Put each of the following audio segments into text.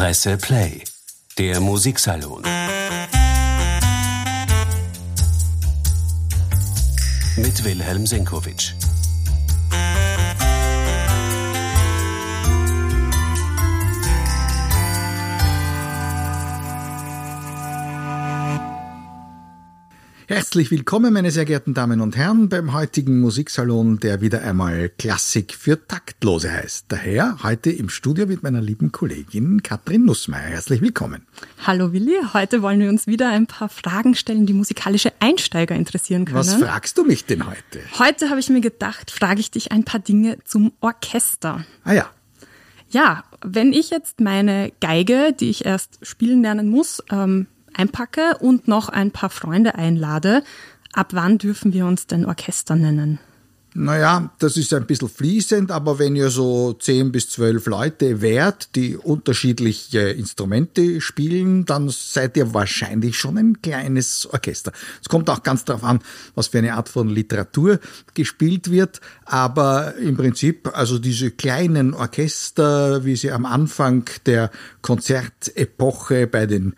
Presse Play, der Musiksalon. Mit Wilhelm Senkowitsch. Herzlich willkommen, meine sehr geehrten Damen und Herren, beim heutigen Musiksalon, der wieder einmal Klassik für Taktlose heißt. Daher heute im Studio mit meiner lieben Kollegin Katrin Nussmeier. Herzlich willkommen. Hallo Willi, heute wollen wir uns wieder ein paar Fragen stellen, die musikalische Einsteiger interessieren können. Was fragst du mich denn heute? Heute habe ich mir gedacht, frage ich dich ein paar Dinge zum Orchester. Ah ja. Ja, wenn ich jetzt meine Geige, die ich erst spielen lernen muss, ähm, einpacke und noch ein paar Freunde einlade, ab wann dürfen wir uns denn Orchester nennen? Naja, das ist ein bisschen fließend, aber wenn ihr so zehn bis zwölf Leute wärt, die unterschiedliche Instrumente spielen, dann seid ihr wahrscheinlich schon ein kleines Orchester. Es kommt auch ganz darauf an, was für eine Art von Literatur gespielt wird, aber im Prinzip, also diese kleinen Orchester, wie sie am Anfang der Konzertepoche bei den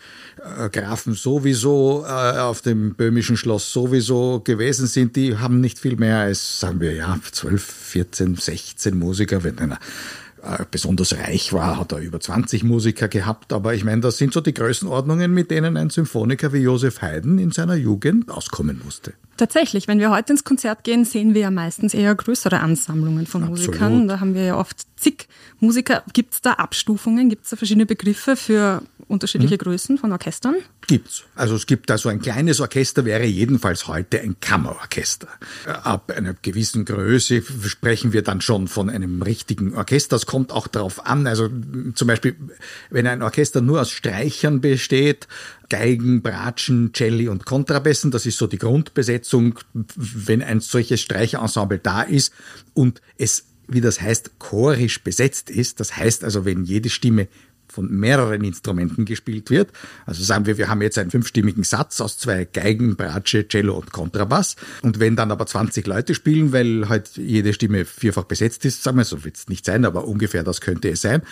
Grafen sowieso, äh, auf dem böhmischen Schloss sowieso gewesen sind, die haben nicht viel mehr als, sagen wir ja, 12, 14, 16 Musiker. Wenn einer äh, besonders reich war, hat er über 20 Musiker gehabt. Aber ich meine, das sind so die Größenordnungen, mit denen ein Symphoniker wie Josef Haydn in seiner Jugend auskommen musste. Tatsächlich, wenn wir heute ins Konzert gehen, sehen wir ja meistens eher größere Ansammlungen von Absolut. Musikern. Da haben wir ja oft zig Musiker. Gibt es da Abstufungen? Gibt es da verschiedene Begriffe für unterschiedliche Größen von Orchestern? Gibt's. Also es gibt also ein kleines Orchester wäre jedenfalls heute ein Kammerorchester. Ab einer gewissen Größe sprechen wir dann schon von einem richtigen Orchester. Es kommt auch darauf an, also zum Beispiel, wenn ein Orchester nur aus Streichern besteht, Geigen, Bratschen, Celli und Kontrabässen, das ist so die Grundbesetzung, wenn ein solches Streicherensemble da ist und es wie das heißt, chorisch besetzt ist. Das heißt also, wenn jede Stimme von mehreren Instrumenten gespielt wird. Also sagen wir, wir haben jetzt einen fünfstimmigen Satz aus zwei Geigen, Bratsche, Cello und Kontrabass. Und wenn dann aber 20 Leute spielen, weil halt jede Stimme vierfach besetzt ist, sagen wir, so wird es nicht sein, aber ungefähr das könnte es sein,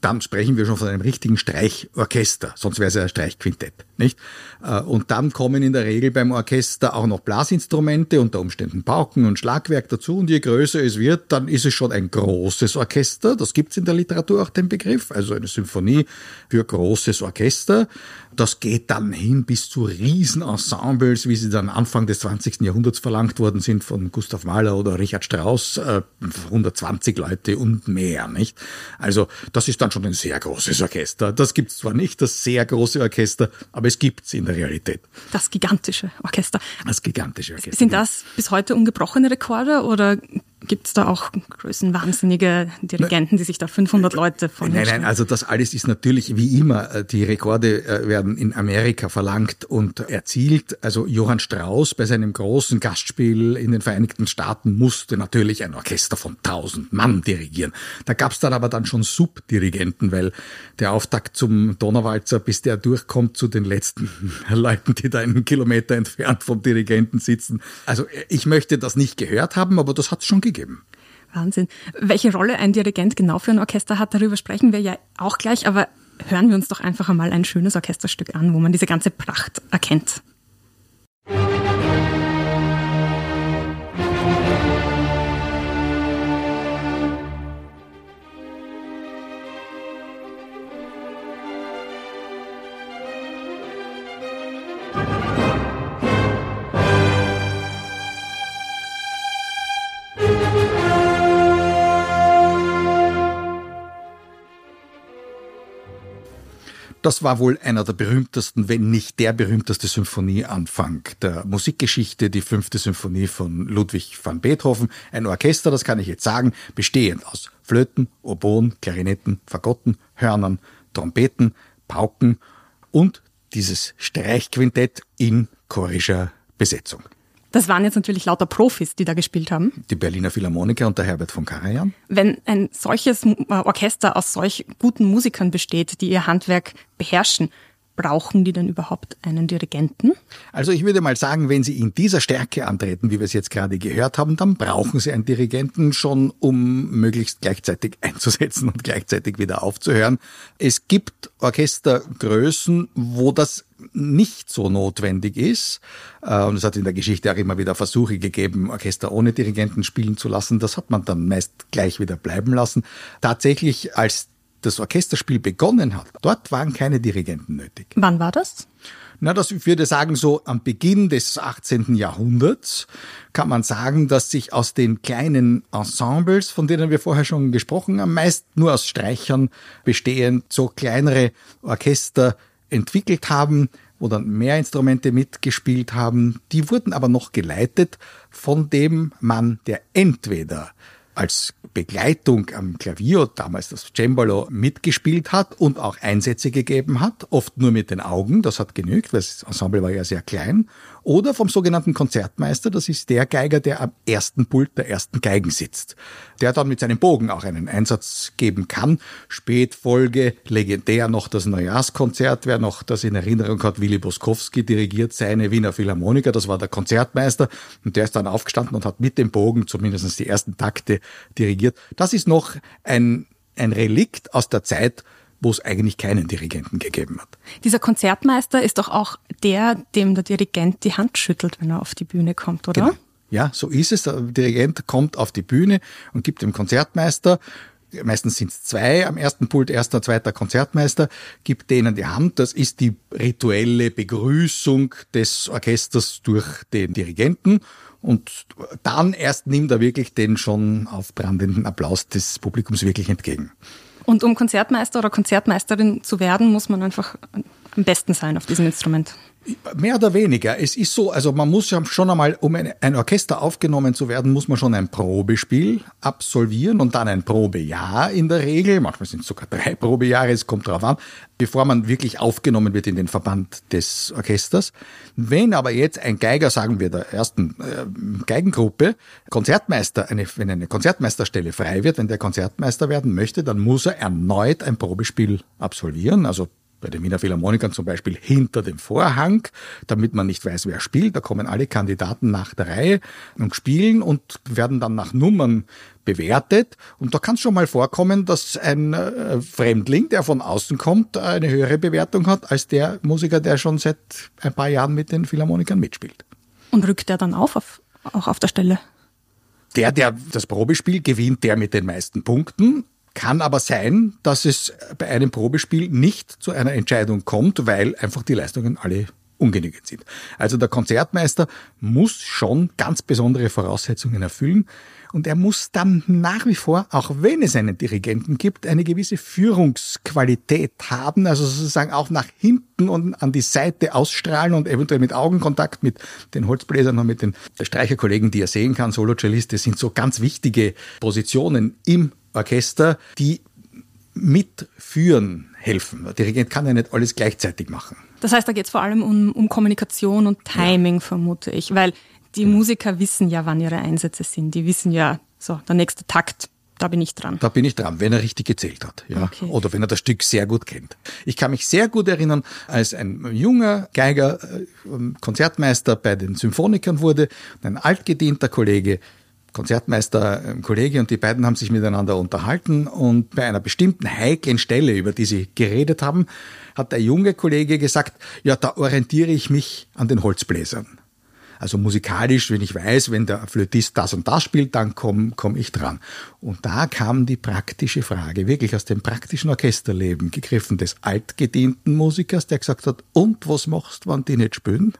dann sprechen wir schon von einem richtigen Streichorchester. Sonst wäre es ja ein Streichquintett, nicht? Äh, Und dann kommen in der Regel beim Orchester auch noch Blasinstrumente, unter Umständen Pauken und Schlagwerk dazu. Und je größer es wird, dann ist es schon ein großes Orchester. Das gibt es in der Literatur auch den Begriff, also eine Symphonie für großes Orchester. Das geht dann hin bis zu Riesenensembles, wie sie dann Anfang des 20. Jahrhunderts verlangt worden sind von Gustav Mahler oder Richard Strauss, äh, 120 Leute und mehr, nicht? Also das ist dann schon ein sehr großes Orchester. Das gibt es zwar nicht, das sehr große Orchester, aber es gibt es in der Realität. Das gigantische Orchester. Das gigantische Orchester. Sind das bis heute ungebrochene Rekorde oder gibt es da auch größenwahnsinnige Dirigenten, die sich da 500 Leute von Nein, nein, also das alles ist natürlich wie immer. äh, Die Rekorde äh, werden in Amerika verlangt und erzielt. Also Johann Strauss bei seinem großen Gastspiel in den Vereinigten Staaten musste natürlich ein Orchester von 1000 Mann dirigieren. Da gab es dann aber dann schon Subdirigenten, weil der Auftakt zum Donauwalzer, bis der durchkommt zu den letzten Leuten, die da einen Kilometer entfernt vom Dirigenten sitzen. Also äh, ich möchte das nicht gehört haben, aber das hat es schon gegeben. Wahnsinn. Welche Rolle ein Dirigent genau für ein Orchester hat, darüber sprechen wir ja auch gleich, aber hören wir uns doch einfach einmal ein schönes Orchesterstück an, wo man diese ganze Pracht erkennt. Das war wohl einer der berühmtesten, wenn nicht der berühmteste Symphonieanfang der Musikgeschichte, die fünfte Symphonie von Ludwig van Beethoven. Ein Orchester, das kann ich jetzt sagen, bestehend aus Flöten, Oboen, Klarinetten, Fagotten, Hörnern, Trompeten, Pauken und dieses Streichquintett in chorischer Besetzung. Das waren jetzt natürlich lauter Profis, die da gespielt haben. Die Berliner Philharmoniker und der Herbert von Karajan. Wenn ein solches äh, Orchester aus solch guten Musikern besteht, die ihr Handwerk beherrschen, brauchen die denn überhaupt einen Dirigenten? Also ich würde mal sagen, wenn Sie in dieser Stärke antreten, wie wir es jetzt gerade gehört haben, dann brauchen Sie einen Dirigenten schon, um möglichst gleichzeitig einzusetzen und gleichzeitig wieder aufzuhören. Es gibt Orchestergrößen, wo das nicht so notwendig ist. Äh, und es hat in der Geschichte auch immer wieder Versuche gegeben, Orchester ohne Dirigenten spielen zu lassen. Das hat man dann meist gleich wieder bleiben lassen. Tatsächlich, als das Orchesterspiel begonnen hat, dort waren keine Dirigenten nötig. Wann war das? Na, das ich würde sagen, so am Beginn des 18. Jahrhunderts kann man sagen, dass sich aus den kleinen Ensembles, von denen wir vorher schon gesprochen haben, meist nur aus Streichern bestehend, so kleinere Orchester entwickelt haben, wo dann mehr Instrumente mitgespielt haben. Die wurden aber noch geleitet von dem Mann, der entweder als Begleitung am Klavier, damals das Cembalo, mitgespielt hat und auch Einsätze gegeben hat, oft nur mit den Augen, das hat genügt, weil das Ensemble war ja sehr klein, oder vom sogenannten Konzertmeister, das ist der Geiger, der am ersten Pult der ersten Geigen sitzt, der dann mit seinem Bogen auch einen Einsatz geben kann. Spätfolge, legendär noch das Neujahrskonzert, wer noch das in Erinnerung hat, Willy Boskowski dirigiert seine Wiener Philharmoniker, das war der Konzertmeister und der ist dann aufgestanden und hat mit dem Bogen zumindest die ersten Takte dirigiert. Das ist noch ein, ein Relikt aus der Zeit, wo es eigentlich keinen Dirigenten gegeben hat. Dieser Konzertmeister ist doch auch der, dem der Dirigent die Hand schüttelt, wenn er auf die Bühne kommt, oder? Genau. Ja, so ist es. Der Dirigent kommt auf die Bühne und gibt dem Konzertmeister meistens sind es zwei am ersten Pult, erster, zweiter Konzertmeister, gibt denen die Hand. Das ist die rituelle Begrüßung des Orchesters durch den Dirigenten. Und dann erst nimmt er wirklich den schon aufbrandenden Applaus des Publikums wirklich entgegen. Und um Konzertmeister oder Konzertmeisterin zu werden, muss man einfach am besten sein auf diesem Instrument. Mehr oder weniger. Es ist so, also man muss schon einmal, um ein Orchester aufgenommen zu werden, muss man schon ein Probespiel absolvieren und dann ein Probejahr in der Regel. Manchmal sind es sogar drei Probejahre, es kommt darauf an, bevor man wirklich aufgenommen wird in den Verband des Orchesters. Wenn aber jetzt ein Geiger, sagen wir der ersten äh, Geigengruppe, Konzertmeister, eine, wenn eine Konzertmeisterstelle frei wird, wenn der Konzertmeister werden möchte, dann muss er erneut ein Probespiel absolvieren, also bei den Wiener Philharmonikern zum Beispiel hinter dem Vorhang, damit man nicht weiß, wer spielt. Da kommen alle Kandidaten nach der Reihe und spielen und werden dann nach Nummern bewertet. Und da kann es schon mal vorkommen, dass ein äh, Fremdling, der von außen kommt, eine höhere Bewertung hat als der Musiker, der schon seit ein paar Jahren mit den Philharmonikern mitspielt. Und rückt er dann auf, auf auch auf der Stelle? Der, der das Probespiel gewinnt, der mit den meisten Punkten kann aber sein, dass es bei einem Probespiel nicht zu einer Entscheidung kommt, weil einfach die Leistungen alle ungenügend sind. Also der Konzertmeister muss schon ganz besondere Voraussetzungen erfüllen und er muss dann nach wie vor, auch wenn es einen Dirigenten gibt, eine gewisse Führungsqualität haben, also sozusagen auch nach hinten und an die Seite ausstrahlen und eventuell mit Augenkontakt mit den Holzbläsern und mit den Streicherkollegen, die er sehen kann, Solocelliste sind so ganz wichtige Positionen im Orchester, die mitführen helfen. Der Dirigent kann ja nicht alles gleichzeitig machen. Das heißt, da geht es vor allem um, um, Kommunikation und Timing, ja. vermute ich, weil die ja. Musiker wissen ja, wann ihre Einsätze sind. Die wissen ja, so, der nächste Takt, da bin ich dran. Da bin ich dran, wenn er richtig gezählt hat, ja. Okay. Oder wenn er das Stück sehr gut kennt. Ich kann mich sehr gut erinnern, als ein junger Geiger äh, Konzertmeister bei den Symphonikern wurde, ein altgedienter Kollege Konzertmeister, ein Kollege und die beiden haben sich miteinander unterhalten und bei einer bestimmten heiklen Stelle, über die sie geredet haben, hat der junge Kollege gesagt, ja, da orientiere ich mich an den Holzbläsern. Also musikalisch, wenn ich weiß, wenn der Flötist das und das spielt, dann komme komm ich dran. Und da kam die praktische Frage, wirklich aus dem praktischen Orchesterleben gegriffen des altgedienten Musikers, der gesagt hat, und was machst, wenn die nicht spielen?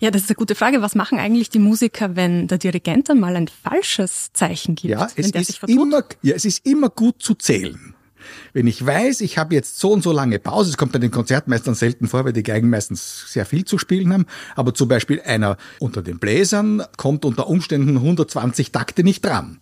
Ja, das ist eine gute Frage. Was machen eigentlich die Musiker, wenn der Dirigent einmal ein falsches Zeichen gibt? Ja, es, ist immer, ja, es ist immer gut zu zählen. Wenn ich weiß, ich habe jetzt so und so lange Pause, es kommt bei den Konzertmeistern selten vor, weil die Geigen meistens sehr viel zu spielen haben, aber zum Beispiel einer unter den Bläsern kommt unter Umständen 120 Takte nicht dran.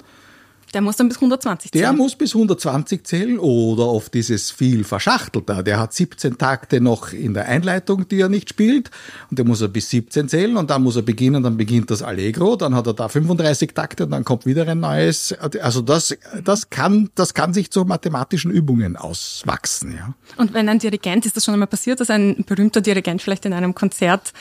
Der muss dann bis 120 zählen. Der muss bis 120 zählen oder oft ist es viel verschachtelter. Der hat 17 Takte noch in der Einleitung, die er nicht spielt und der muss er bis 17 zählen und dann muss er beginnen, dann beginnt das Allegro, dann hat er da 35 Takte und dann kommt wieder ein neues. Also das, das kann, das kann sich zu mathematischen Übungen auswachsen, ja. Und wenn ein Dirigent, ist das schon einmal passiert, dass ein berühmter Dirigent vielleicht in einem Konzert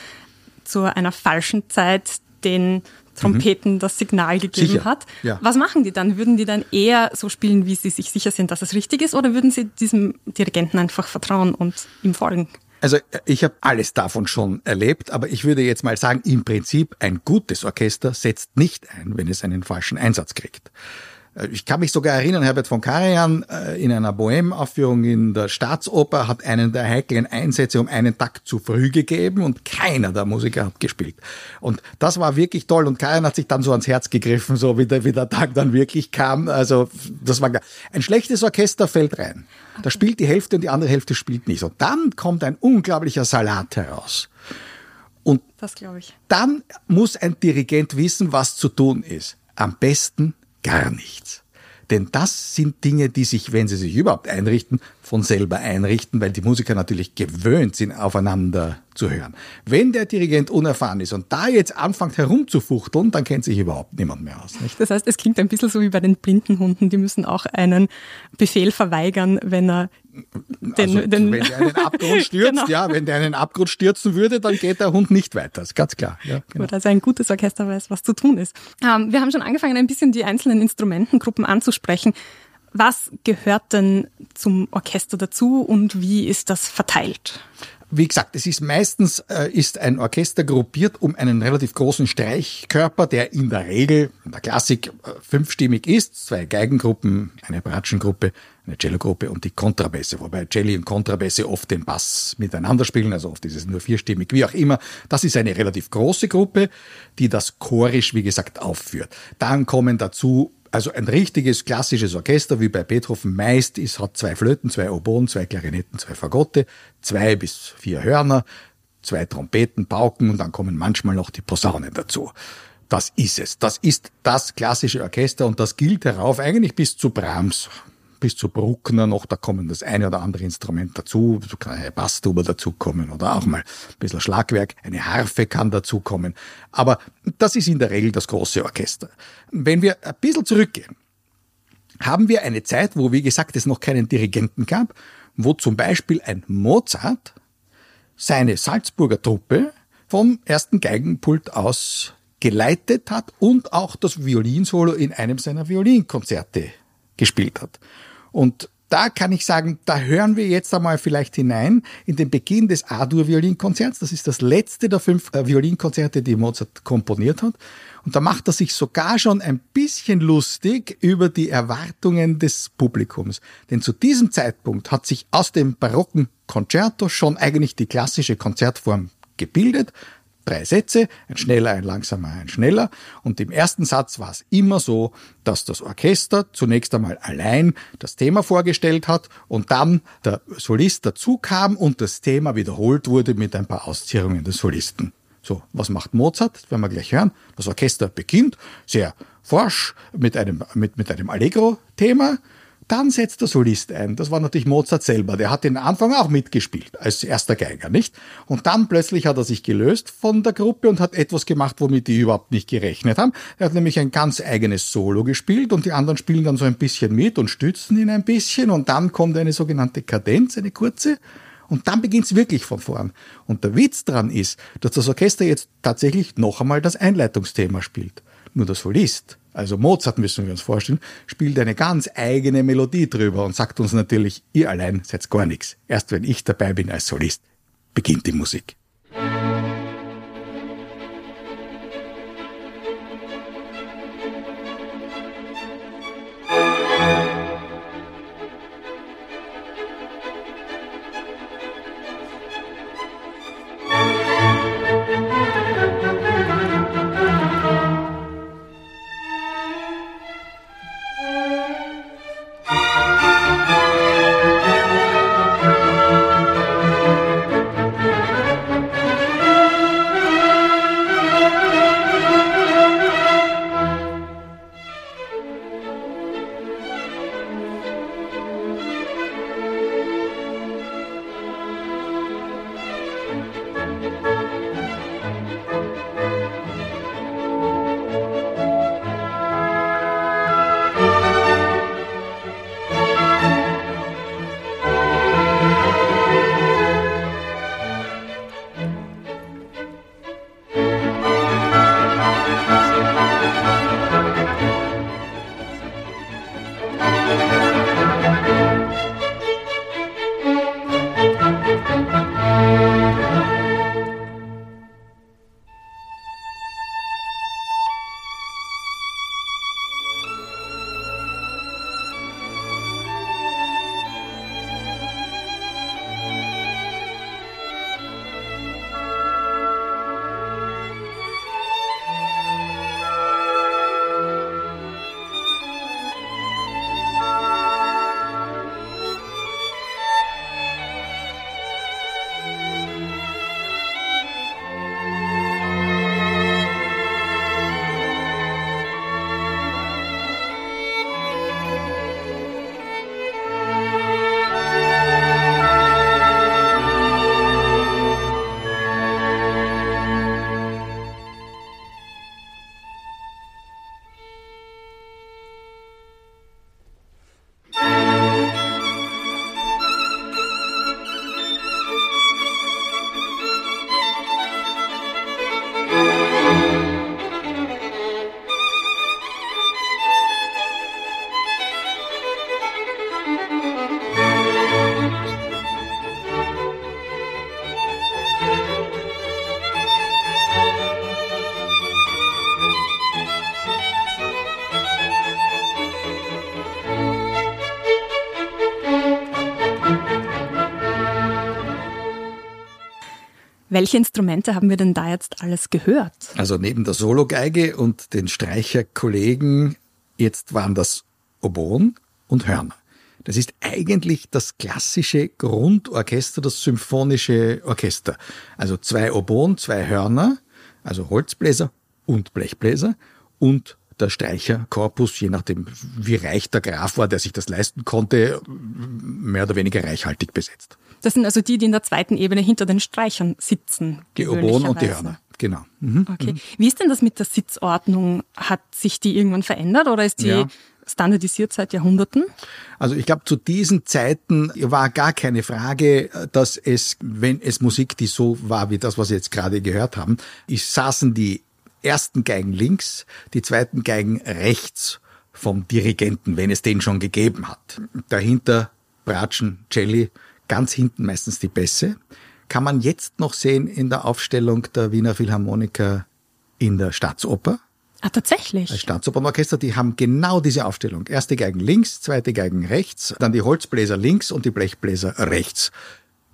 zu einer falschen Zeit den Trompeten mhm. das Signal gegeben Sicher. hat. Ja. Was machen die dann? Würden die dann eher so spielen, wie sie sich sicher sind, dass es richtig ist, oder würden sie diesem Dirigenten einfach vertrauen und ihm folgen? Also ich habe alles davon schon erlebt, aber ich würde jetzt mal sagen, im Prinzip ein gutes Orchester setzt nicht ein, wenn es einen falschen Einsatz kriegt. Äh, Ich kann mich sogar erinnern, Herbert von Karajan äh, in einer Bohème-Aufführung in der Staatsoper hat einen der heiklen Einsätze um einen Takt zu früh gegeben und keiner der Musiker hat gespielt. Und das war wirklich toll und Karajan hat sich dann so ans Herz gegriffen, so wie der, wie der Tag dann wirklich kam. Also das war ein schlechtes Orchester fällt rein. Da spielt die Hälfte und die andere Hälfte spielt nicht. Und dann kommt ein unglaublicher Salat heraus. Und Das glaube ich. dann muss ein Dirigent wissen, was zu tun ist. Am besten gar nichts. Denn das sind Dinge, die sich, wenn sie sich überhaupt einrichten, von selber einrichten, weil die Musiker natürlich gewöhnt sind, aufeinander zu hören. Wenn der Dirigent unerfahren ist und da jetzt anfängt herumzufuchteln, dann kennt sich überhaupt niemand mehr aus. Nicht? Das heißt, es klingt ein bisschen so wie bei den blinden Hunden. Die müssen auch einen Befehl verweigern, wenn er den, also, den wenn der einen Abgrund stürzt, Genau. ja, wenn der einen Abgrund stürzen würde, dann geht der Hund nicht weiter. ist ganz klar. Ja, genau. Gut, also ein gutes Orchester weiß, was zu tun ist. Ähm, wir haben schon angefangen, ein bisschen die einzelnen Instrumentengruppen anzusprechen. Was gehört denn zum Orchester dazu und wie ist das verteilt? Wie gesagt, es ist meistens äh, ist ein Orchester gruppiert um einen relativ großen Streichkörper, der in der Regel in der Klassik äh, fünfstimmig ist. Zwei Geigengruppen, eine Bratschengruppe, eine Cellogruppe und die Kontrabässe, wobei Celli und Kontrabässe oft den Bass miteinander spielen, also oft ist es nur vierstimmig, wie auch immer. Das ist eine relativ große Gruppe, die das chorisch, wie gesagt, aufführt. Dann kommen dazu also ein richtiges klassisches Orchester, wie bei Beethoven meist ist, hat zwei Flöten, zwei Oboen, zwei Klarinetten, zwei Fagotte, zwei bis vier Hörner, zwei Trompeten, Pauken und dann kommen manchmal noch die Posaunen dazu. Das ist es. Das ist das klassische Orchester und das gilt herauf eigentlich bis zu Brahms, bis zu Bruckner noch, da kommen das eine oder andere Instrument dazu, so kann eine Basstuber dazukommen oder auch mal ein bisschen Schlagwerk, eine Harfe kann dazukommen. Aber das ist in der Regel das große Orchester. Wenn wir ein bisschen zurückgehen, haben wir eine Zeit, wo, wie gesagt, es noch keinen Dirigenten gab, wo zum Beispiel ein Mozart seine Salzburger Truppe vom ersten Geigenpult aus geleitet hat und auch das Violinsolo in einem seiner Violinkonzerte gespielt hat. Und da kann ich sagen, da hören wir jetzt einmal vielleicht hinein in den Beginn des A-Dur-Violinkonzerts. Das ist das letzte der fünf äh, Violinkonzerte, die Mozart komponiert hat. Und da macht er sich sogar schon ein bisschen lustig über die Erwartungen des Publikums. Denn zu diesem Zeitpunkt hat sich aus dem barocken Concerto schon eigentlich die klassische Konzertform gebildet. Drei Sätze, ein schneller, ein langsamer, ein schneller. Und im ersten Satz war es immer so, dass das Orchester zunächst einmal allein das Thema vorgestellt hat und dann der Solist dazu kam und das Thema wiederholt wurde mit ein paar Auszierungen des Solisten. So, was macht Mozart? Das werden wir gleich hören. Das Orchester beginnt sehr forsch mit einem, mit, mit einem Allegro-Thema. Dann setzt der Solist ein. Das war natürlich Mozart selber. Der hat den Anfang auch mitgespielt als erster Geiger, nicht? Und dann plötzlich hat er sich gelöst von der Gruppe und hat etwas gemacht, womit die überhaupt nicht gerechnet haben. Er hat nämlich ein ganz eigenes Solo gespielt und die anderen spielen dann so ein bisschen mit und stützen ihn ein bisschen und dann kommt eine sogenannte Kadenz, eine kurze. Und dann beginnt es wirklich von vorn. Und der Witz dran ist, dass das Orchester jetzt tatsächlich noch einmal das Einleitungsthema spielt. Nur der Solist, also Mozart müssen wir uns vorstellen, spielt eine ganz eigene Melodie drüber und sagt uns natürlich, ihr allein seid gar nichts. Erst wenn ich dabei bin als Solist, beginnt die Musik. Welche Instrumente haben wir denn da jetzt alles gehört? Also neben der Sologeige und den Streicherkollegen, jetzt waren das Oboen und Hörner. Das ist eigentlich das klassische Grundorchester, das symphonische Orchester. Also zwei Oboen, zwei Hörner, also Holzbläser und Blechbläser und der Streicherkorpus, je nachdem, wie reich der Graf war, der sich das leisten konnte, mehr oder weniger reichhaltig besetzt. Das sind also die, die in der zweiten Ebene hinter den Streichern sitzen. Die Oboen und die Hörner, genau. Mhm. Okay. Wie ist denn das mit der Sitzordnung? Hat sich die irgendwann verändert oder ist die ja. standardisiert seit Jahrhunderten? Also ich glaube, zu diesen Zeiten war gar keine Frage, dass es, wenn es Musik, die so war wie das, was wir jetzt gerade gehört haben, ist, saßen die ersten Geigen links, die zweiten Geigen rechts vom Dirigenten, wenn es den schon gegeben hat. Dahinter Bratschen, Celli, ganz hinten meistens die Bässe. Kann man jetzt noch sehen in der Aufstellung der Wiener Philharmoniker in der Staatsoper. Ah, tatsächlich. Das Staatsopernorchester, die haben genau diese Aufstellung. Erste Geigen links, zweite Geigen rechts, dann die Holzbläser links und die Blechbläser rechts.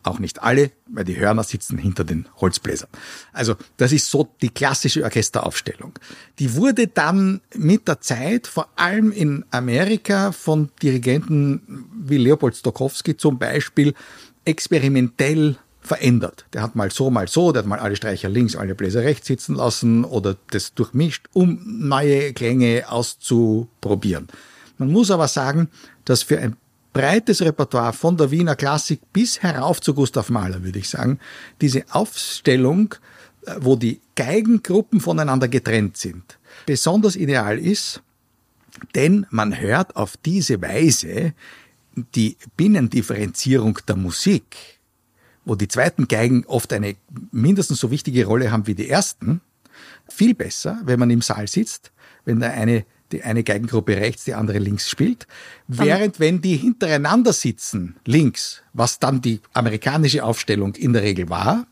Auch nicht alle, weil die Hörner sitzen hinter den Holzbläsern. Also das ist so die klassische Orchesteraufstellung. Die wurde dann mit der Zeit, vor allem in Amerika, von Dirigenten wie Leopold Stokowski zum Beispiel, experimentell verändert. Der hat mal so, mal so, der hat mal alle Streicher links, alle Bläser rechts sitzen lassen oder das durchmischt, um neue Klänge auszuprobieren. Man muss aber sagen, dass für ein breites Repertoire von der Wiener Klassik bis herauf zu Gustav Mahler, würde ich sagen. Diese Aufstellung, äh, wo die Geigengruppen voneinander getrennt sind, besonders ideal ist, denn man hört auf diese Weise die Binnendifferenzierung der Musik, wo die zweiten Geigen oft eine mindestens so wichtige Rolle haben wie die ersten, viel besser, wenn man im Saal sitzt, wenn da eine die eine Geigengruppe rechts, die andere links spielt. Während wenn die hintereinander sitzen, links, was dann die amerikanische Aufstellung in der Regel war,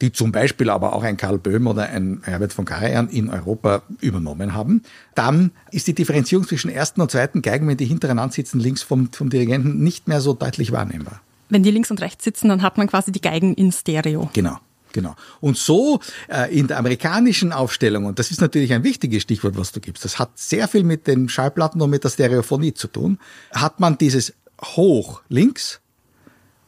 die zum Beispiel aber auch ein Karl Böhm oder ein Herbert von Karajan in Europa übernommen haben, dann ist die Differenzierung zwischen ersten und zweiten Geigen, wenn die hintereinander sitzen, links vom, vom Dirigenten, nicht mehr so deutlich wahrnehmbar. Wenn die links und rechts sitzen, dann hat man quasi die Geigen in Stereo. Genau. Genau. Und so äh, in der amerikanischen Aufstellung, und das ist natürlich ein wichtiges Stichwort, was du gibst, das hat sehr viel mit den Schallplatten und mit der Stereophonie zu tun, hat man dieses hoch links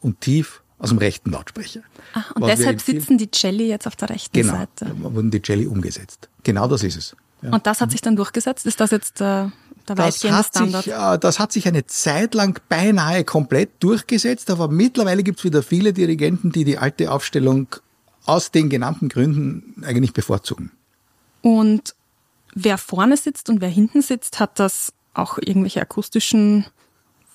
und tief aus dem rechten Lautsprecher. Ach, und deshalb sitzen die Celli jetzt auf der rechten genau, Seite. Genau, wurden die Celli umgesetzt. Genau das ist es. Ja. Und das hat sich dann durchgesetzt? Ist das jetzt äh, der weitgehende Standard? Sich, äh, das hat sich eine Zeit lang beinahe komplett durchgesetzt, aber mittlerweile gibt es wieder viele Dirigenten, die die alte Aufstellung aus den genannten Gründen eigentlich bevorzugen. Und wer vorne sitzt und wer hinten sitzt, hat das auch irgendwelche akustischen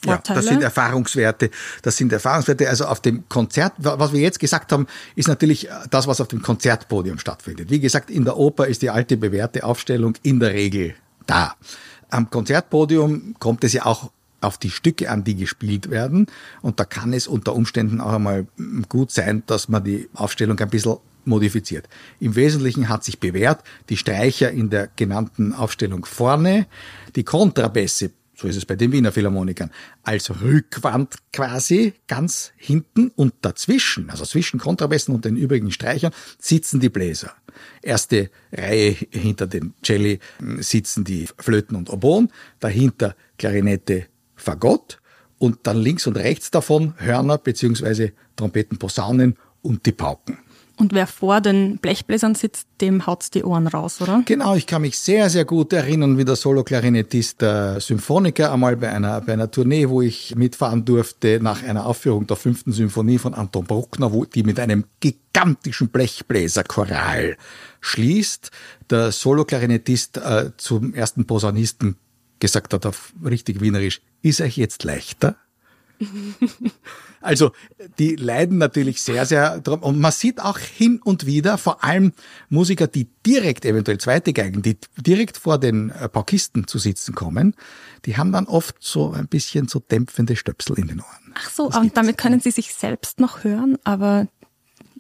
Vorteile? Ja, das sind Erfahrungswerte. Das sind Erfahrungswerte. Also auf dem Konzert, was wir jetzt gesagt haben, ist natürlich das, was auf dem Konzertpodium stattfindet. Wie gesagt, in der Oper ist die alte bewährte Aufstellung in der Regel da. Am Konzertpodium kommt es ja auch auf die Stücke an, die gespielt werden. Und da kann es unter Umständen auch einmal gut sein, dass man die Aufstellung ein bisschen modifiziert. Im Wesentlichen hat sich bewährt, die Streicher in der genannten Aufstellung vorne, die Kontrabässe, so ist es bei den Wiener Philharmonikern, als Rückwand quasi ganz hinten und dazwischen, also zwischen Kontrabässen und den übrigen Streichern, sitzen die Bläser. Erste Reihe hinter den Celli sitzen die Flöten und Oboen, dahinter Klarinette, Fagott und dann links und rechts davon Hörner beziehungsweise Trompeten, Posaunen und die Pauken. Und wer vor den Blechbläsern sitzt, dem haut's die Ohren raus, oder? Genau, ich kann mich sehr, sehr gut erinnern, wie der Solo-Klarinettist der Symphoniker einmal bei einer, bei einer Tournee, wo ich mitfahren durfte, nach einer Aufführung der fünften Symphonie von Anton Bruckner, wo die mit einem gigantischen Blechbläserchoral schließt. Der Solo-Klarinettist äh, zum ersten Posaunisten gesagt hat auf richtig wienerisch, ist euch jetzt leichter? also die leiden natürlich sehr, sehr drum. Und man sieht auch hin und wieder, vor allem Musiker, die direkt, eventuell zweite Geigen, die direkt vor den äh, Paukisten zu sitzen kommen, die haben dann oft so ein bisschen so dämpfende Stöpsel in den Ohren. Ach so, und damit können sie sich selbst noch hören, aber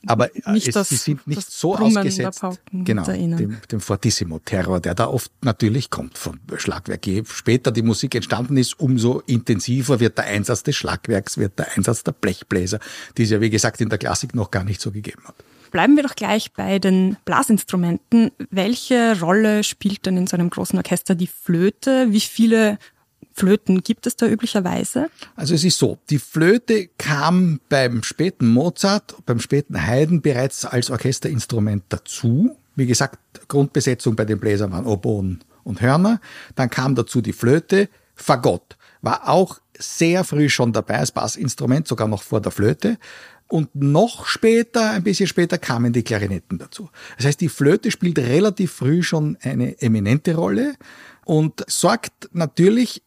aber äh, nicht es, das, sie sind nicht so Brummen ausgesetzt genau, dem, dem Fortissimo-Terror, der da oft natürlich kommt vom Schlagwerk. Je später die Musik entstanden ist, umso intensiver wird der Einsatz des Schlagwerks, wird der Einsatz der Blechbläser, die es ja wie gesagt in der Klassik noch gar nicht so gegeben hat. bleiben wir doch gleich bei den Blasinstrumenten. Welche Rolle spielt denn in so einem großen Orchester die Flöte? Wie viele Flöten gibt es da üblicherweise? Also es ist so, die Flöte kam beim späten Mozart, beim späten Haydn bereits als Orchesterinstrument dazu. Wie gesagt, Grundbesetzung bei den Bläsern waren Oboen und Hörner. Dann kam dazu die Flöte. Fagott war auch sehr früh schon dabei als Bassinstrument, sogar noch vor der Flöte. Und noch später, ein bisschen später, kamen die Klarinetten dazu. Das heißt, die Flöte spielt relativ früh schon eine eminente Rolle und sorgt natürlich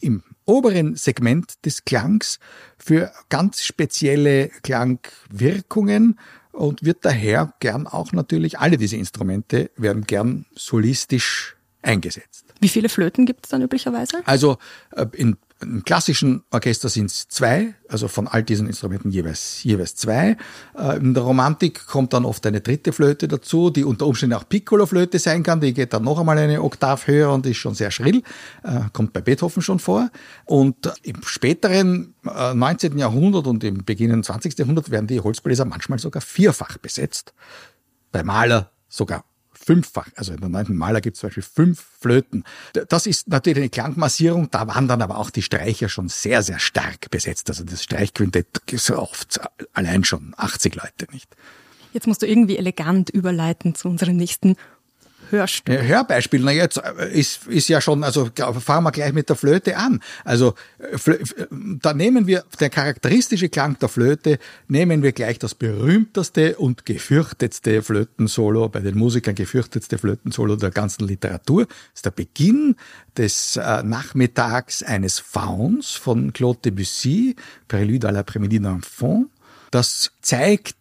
im oberen Segment des Klangs für ganz spezielle Klangwirkungen und wird daher gern auch natürlich, alle diese Instrumente werden gern solistisch eingesetzt. Wie viele Flöten gibt es dann üblicherweise? Also äh, in im klassischen Orchester sind es zwei, also von all diesen Instrumenten jeweils, jeweils zwei. Äh, in der Romantik kommt dann oft eine dritte Flöte dazu, die unter Umständen auch Piccolo-Flöte sein kann. Die geht dann noch einmal eine Oktav höher und ist schon sehr schrill. Äh, kommt bei Beethoven schon vor. Und im späteren 19. Jahrhundert und im beginnenden 20. Jahrhundert werden die Holzbläser manchmal sogar vierfach besetzt. Bei Mahler sogar fünffach. Also in der neunten Maler gibt es zum Beispiel fünf Flöten. Das ist natürlich eine Klangmassierung. Da waren dann aber auch die Streicher schon sehr, sehr stark besetzt. Also das Streichquintett ist oft allein schon 80 Leute, nicht? Jetzt musst du irgendwie elegant überleiten zu unserem nächsten Hörstück. Hörbeispiel, na jetzt äh, ist, ist ja schon, also fangen wir gleich mit der Flöte an. Also äh, da nehmen wir, der charakteristische Klang der Flöte, nehmen wir gleich das berühmteste und gefürchtetste Flötensolo, bei den Musikern gefürchtetste Flötensolo der ganzen Literatur. Das ist der Beginn des äh, Nachmittags eines Fauns von Claude Debussy, Prélude à la Prémédie d'Enfant. Das zeigt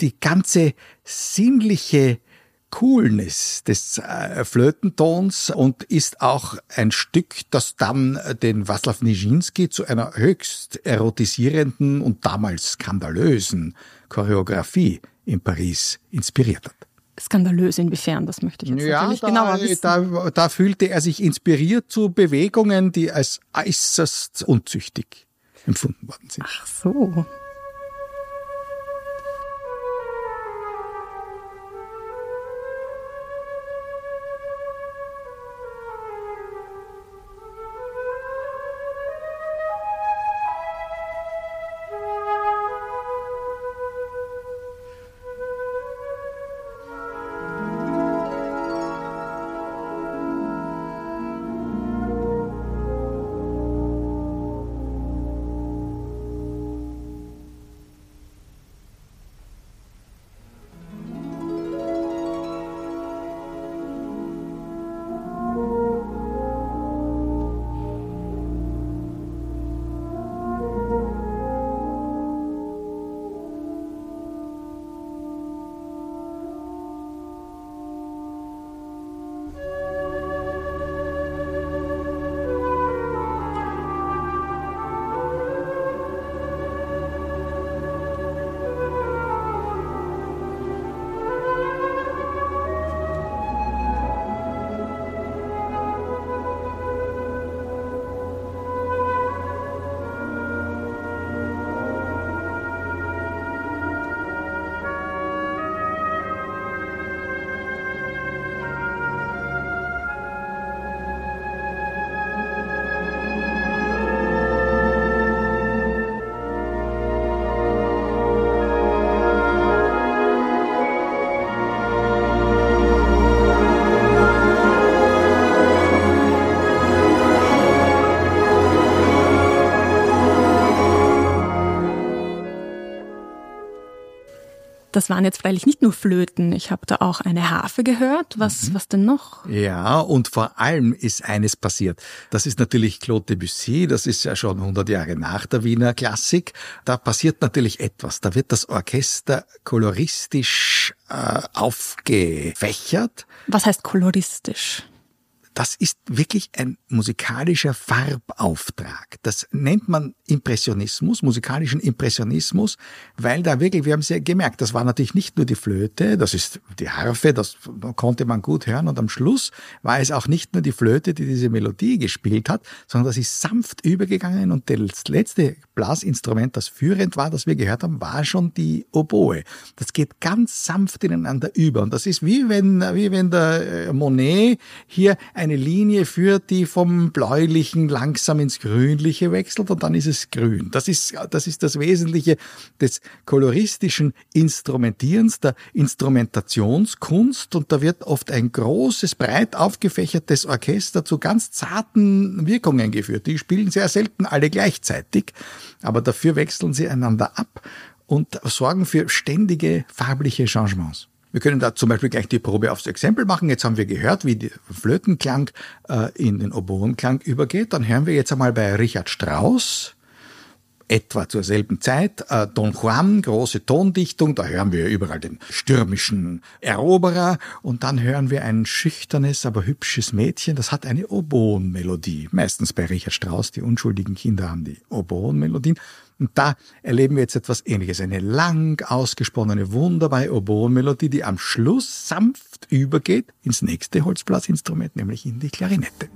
die ganze sinnliche Coolness des äh, Flötentons und ist auch ein Stück, das dann den Waslaw Nijinsky zu einer höchst erotisierenden und damals skandalösen Choreografie in Paris inspiriert hat. Skandalös inwiefern, das möchte ich jetzt ja, natürlich da, genauer wissen. Da, da fühlte er sich inspiriert zu Bewegungen, die als äußerst unzüchtig empfunden worden sind. Ach so. Das waren jetzt freilich nicht nur Flöten. Ich habe da auch eine Harfe gehört. Was, mhm. was denn noch? Ja, und vor allem ist eines passiert. Das ist natürlich Claude Debussy. Das ist ja schon 100 Jahre nach der Wiener Klassik. Da passiert natürlich etwas. Da wird das Orchester koloristisch äh, aufgefächert. Was heißt koloristisch? Das ist wirklich ein musikalischer Farbauftrag. Das nennt man Impressionismus, musikalischen Impressionismus, weil da wirklich, wir haben es ja gemerkt, das war natürlich nicht nur die Flöte, das ist die Harfe, das konnte man gut hören und am Schluss war es auch nicht nur die Flöte, die diese Melodie gespielt hat, sondern das ist sanft übergegangen und das letzte Blasinstrument, das führend war, das wir gehört haben, war schon die Oboe. Das geht ganz sanft ineinander über und das ist wie wenn, wie wenn der äh, Monet hier ein eine Linie führt, die vom bläulichen langsam ins grünliche wechselt und dann ist es grün. Das ist, das ist das Wesentliche des koloristischen Instrumentierens, der Instrumentationskunst und da wird oft ein großes, breit aufgefächertes Orchester zu ganz zarten Wirkungen geführt. Die spielen sehr selten alle gleichzeitig, aber dafür wechseln sie einander ab und sorgen für ständige farbliche Changements. Wir können da zum Beispiel gleich die Probe aufs Exempel machen. Jetzt haben wir gehört, wie der Flötenklang äh, in den Oboenklang übergeht. Dann hören wir jetzt einmal bei Richard Strauss etwa zur selben Zeit. Äh, Don Juan, große Tondichtung, da hören wir überall den stürmischen Eroberer und dann hören wir ein schüchternes, aber hübsches Mädchen, das hat eine Oboenmelodie. Meistens bei Richard Strauss, die unschuldigen Kinder haben die Oboenmelodien. Und da erleben wir jetzt etwas Ähnliches. Eine lang ausgesponnene, wunderbare Oboenmelodie, die am Schluss sanft übergeht ins nächste Holzblasinstrument, nämlich in die Klarinette.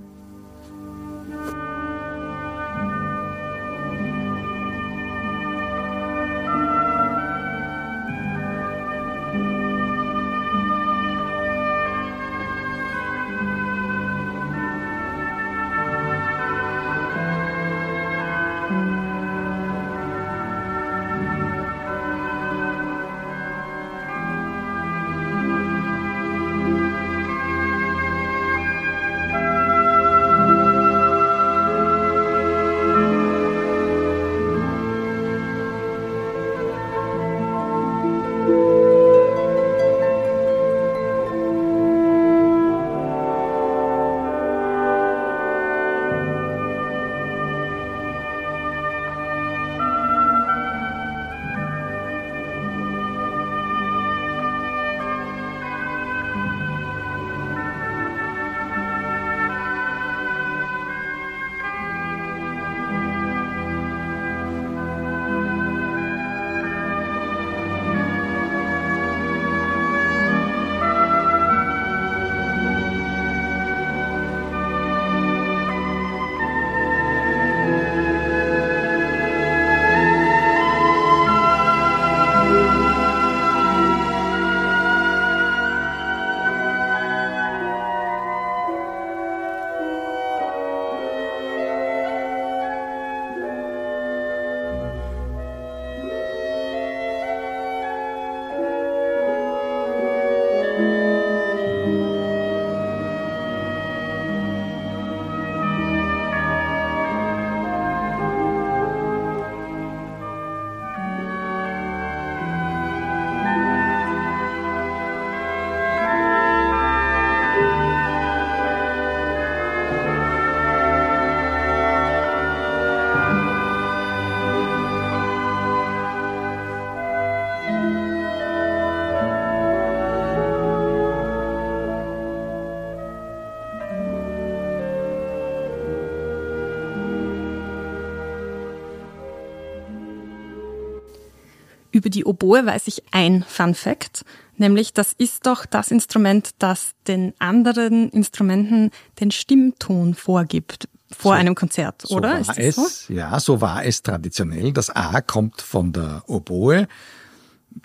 Über die Oboe weiß ich ein Fun Fact, nämlich das ist doch das Instrument, das den anderen Instrumenten den Stimmton vorgibt vor so, einem Konzert, so oder? War es, so? Ja, so war es traditionell. Das A kommt von der Oboe,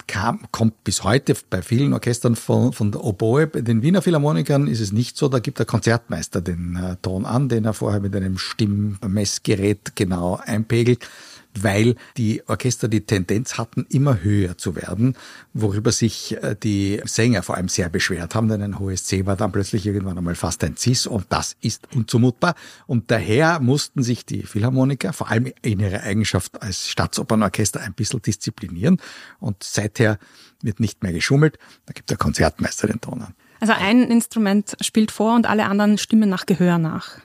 kam, kommt bis heute bei vielen Orchestern von, von der Oboe. Bei den Wiener Philharmonikern ist es nicht so. Da gibt der Konzertmeister den äh, Ton an, den er vorher mit einem Stimmmessgerät genau einpegelt weil die Orchester die Tendenz hatten, immer höher zu werden, worüber sich äh, die Sänger vor allem sehr beschwert haben, denn ein hohes C war dann plötzlich irgendwann einmal fast ein Cis und das ist unzumutbar. Und daher mussten sich die Philharmoniker, vor allem in ihrer Eigenschaft als Staatsopernorchester, ein bisschen disziplinieren und seither wird nicht mehr geschummelt, da gibt der Konzertmeister den Ton an. Also ein Instrument spielt vor und alle anderen stimmen nach Gehör nach.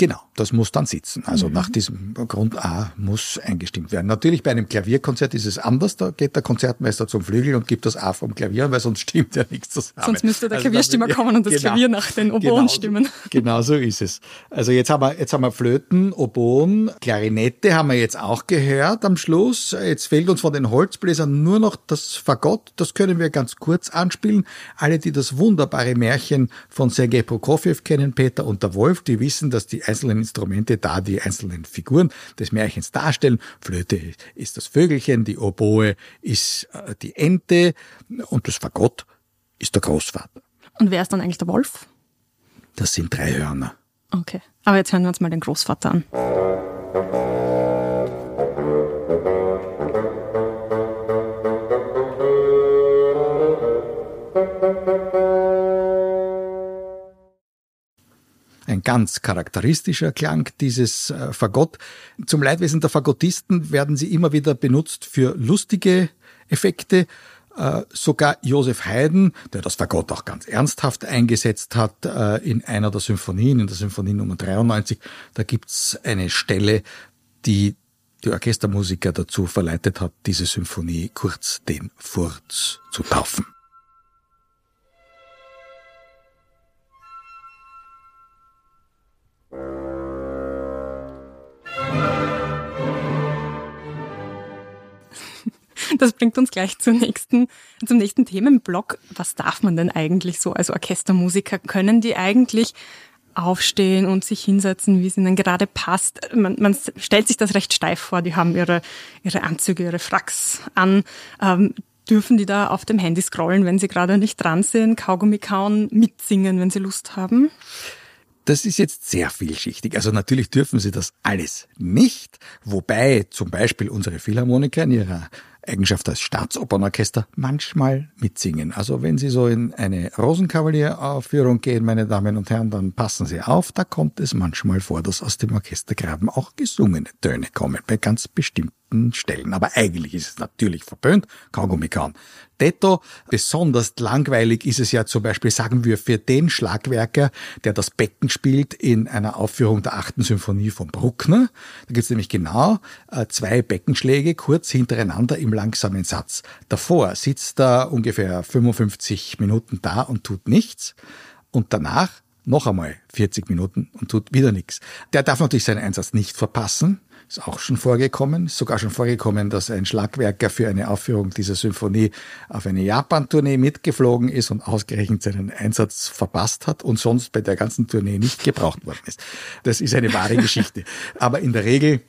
Genau, das muss dann sitzen. Also mhm. nach diesem Grund A muss eingestimmt werden. Natürlich bei einem Klavierkonzert ist es anders. Da geht der Konzertmeister zum Flügel und gibt das A vom Klavier, weil sonst stimmt ja nichts zusammen. Sonst müsste der also Klavierstimmer dann, kommen und das genau, Klavier nach den Oboen genau, stimmen. Genau so ist es. Also jetzt haben wir, jetzt haben wir Flöten, Oboen, Klarinette haben wir jetzt auch gehört am Schluss. Jetzt fehlt uns von den Holzbläsern nur noch das Fagott. Das können wir ganz kurz anspielen. Alle, die das wunderbare Märchen von Sergei Prokofjew kennen, Peter und der Wolf, die wissen, dass die einzelnen Instrumente da die einzelnen Figuren des Märchens darstellen. Flöte ist das Vögelchen, die Oboe ist äh, die Ente und das Fagott ist der Großvater. Und wer ist dann eigentlich der Wolf? Das sind drei Hörner. Okay, aber jetzt hören wir uns mal den Großvater an. Ein ganz charakteristischer Klang dieses äh, Fagott. Zum Leidwesen der Fagottisten werden sie immer wieder benutzt für lustige Effekte. Äh, sogar Josef Haydn, der das Fagott auch ganz ernsthaft eingesetzt hat, äh, in einer der Symphonien, in der Symphonie Nummer 93, da gibt's eine Stelle, die die Orchestermusiker dazu verleitet hat, diese Symphonie kurz den Furz zu taufen. Das bringt uns gleich zum nächsten, zum nächsten Themenblock. Was darf man denn eigentlich so als Orchestermusiker? Können die eigentlich aufstehen und sich hinsetzen, wie es ihnen gerade passt. Man, man stellt sich das recht steif vor. Die haben ihre, ihre Anzüge, ihre Fracks an. Ähm, dürfen die da auf dem Handy scrollen, wenn sie gerade nicht dran sind, Kaugummi kauen, mitsingen, wenn sie Lust haben? Das ist jetzt sehr vielschichtig. Also natürlich dürfen sie das alles nicht, wobei zum Beispiel unsere Philharmoniker in ihrer Eigenschaft als Staatsopernorchester manchmal mitsingen. Also wenn Sie so in eine Rosenkavalier-Aufführung gehen, meine Damen und Herren, dann passen Sie auf, da kommt es manchmal vor, dass aus dem Orchestergraben auch gesungene Töne kommen, bei ganz bestimmten bestimmten Stellen. Aber eigentlich ist es natürlich verpönt, Kaugummi kauen. Detto, besonders langweilig ist es ja zum Beispiel, sagen wir, für den Schlagwerker, der das Becken spielt in einer Aufführung der achten Symphonie von Bruckner. Da gibt es nämlich genau äh, zwei Beckenschläge kurz hintereinander im langsamen Satz. Davor sitzt er ungefähr 55 Minuten da und tut nichts. Und danach noch einmal 40 Minuten und tut wieder nichts. Der darf natürlich seinen Einsatz nicht verpassen. Ist auch schon vorgekommen, ist sogar schon vorgekommen, dass ein Schlagwerker für eine Aufführung dieser Symphonie auf eine Japan-Tournee mitgeflogen ist und ausgerechnet seinen Einsatz verpasst hat und sonst bei der ganzen Tournee nicht gebraucht worden ist. Das ist eine wahre Geschichte. Aber in der Regel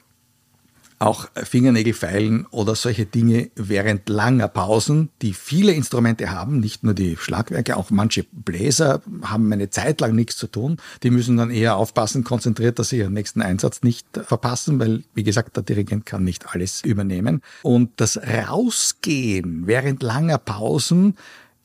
auch Fingernägel feilen oder solche Dinge während langer Pausen, die viele Instrumente haben, nicht nur die Schlagwerke, auch manche Bläser haben eine Zeit lang nichts zu tun. Die müssen dann eher aufpassen, konzentriert, dass sie ihren nächsten Einsatz nicht verpassen, weil, wie gesagt, der Dirigent kann nicht alles übernehmen. Und das Rausgehen während langer Pausen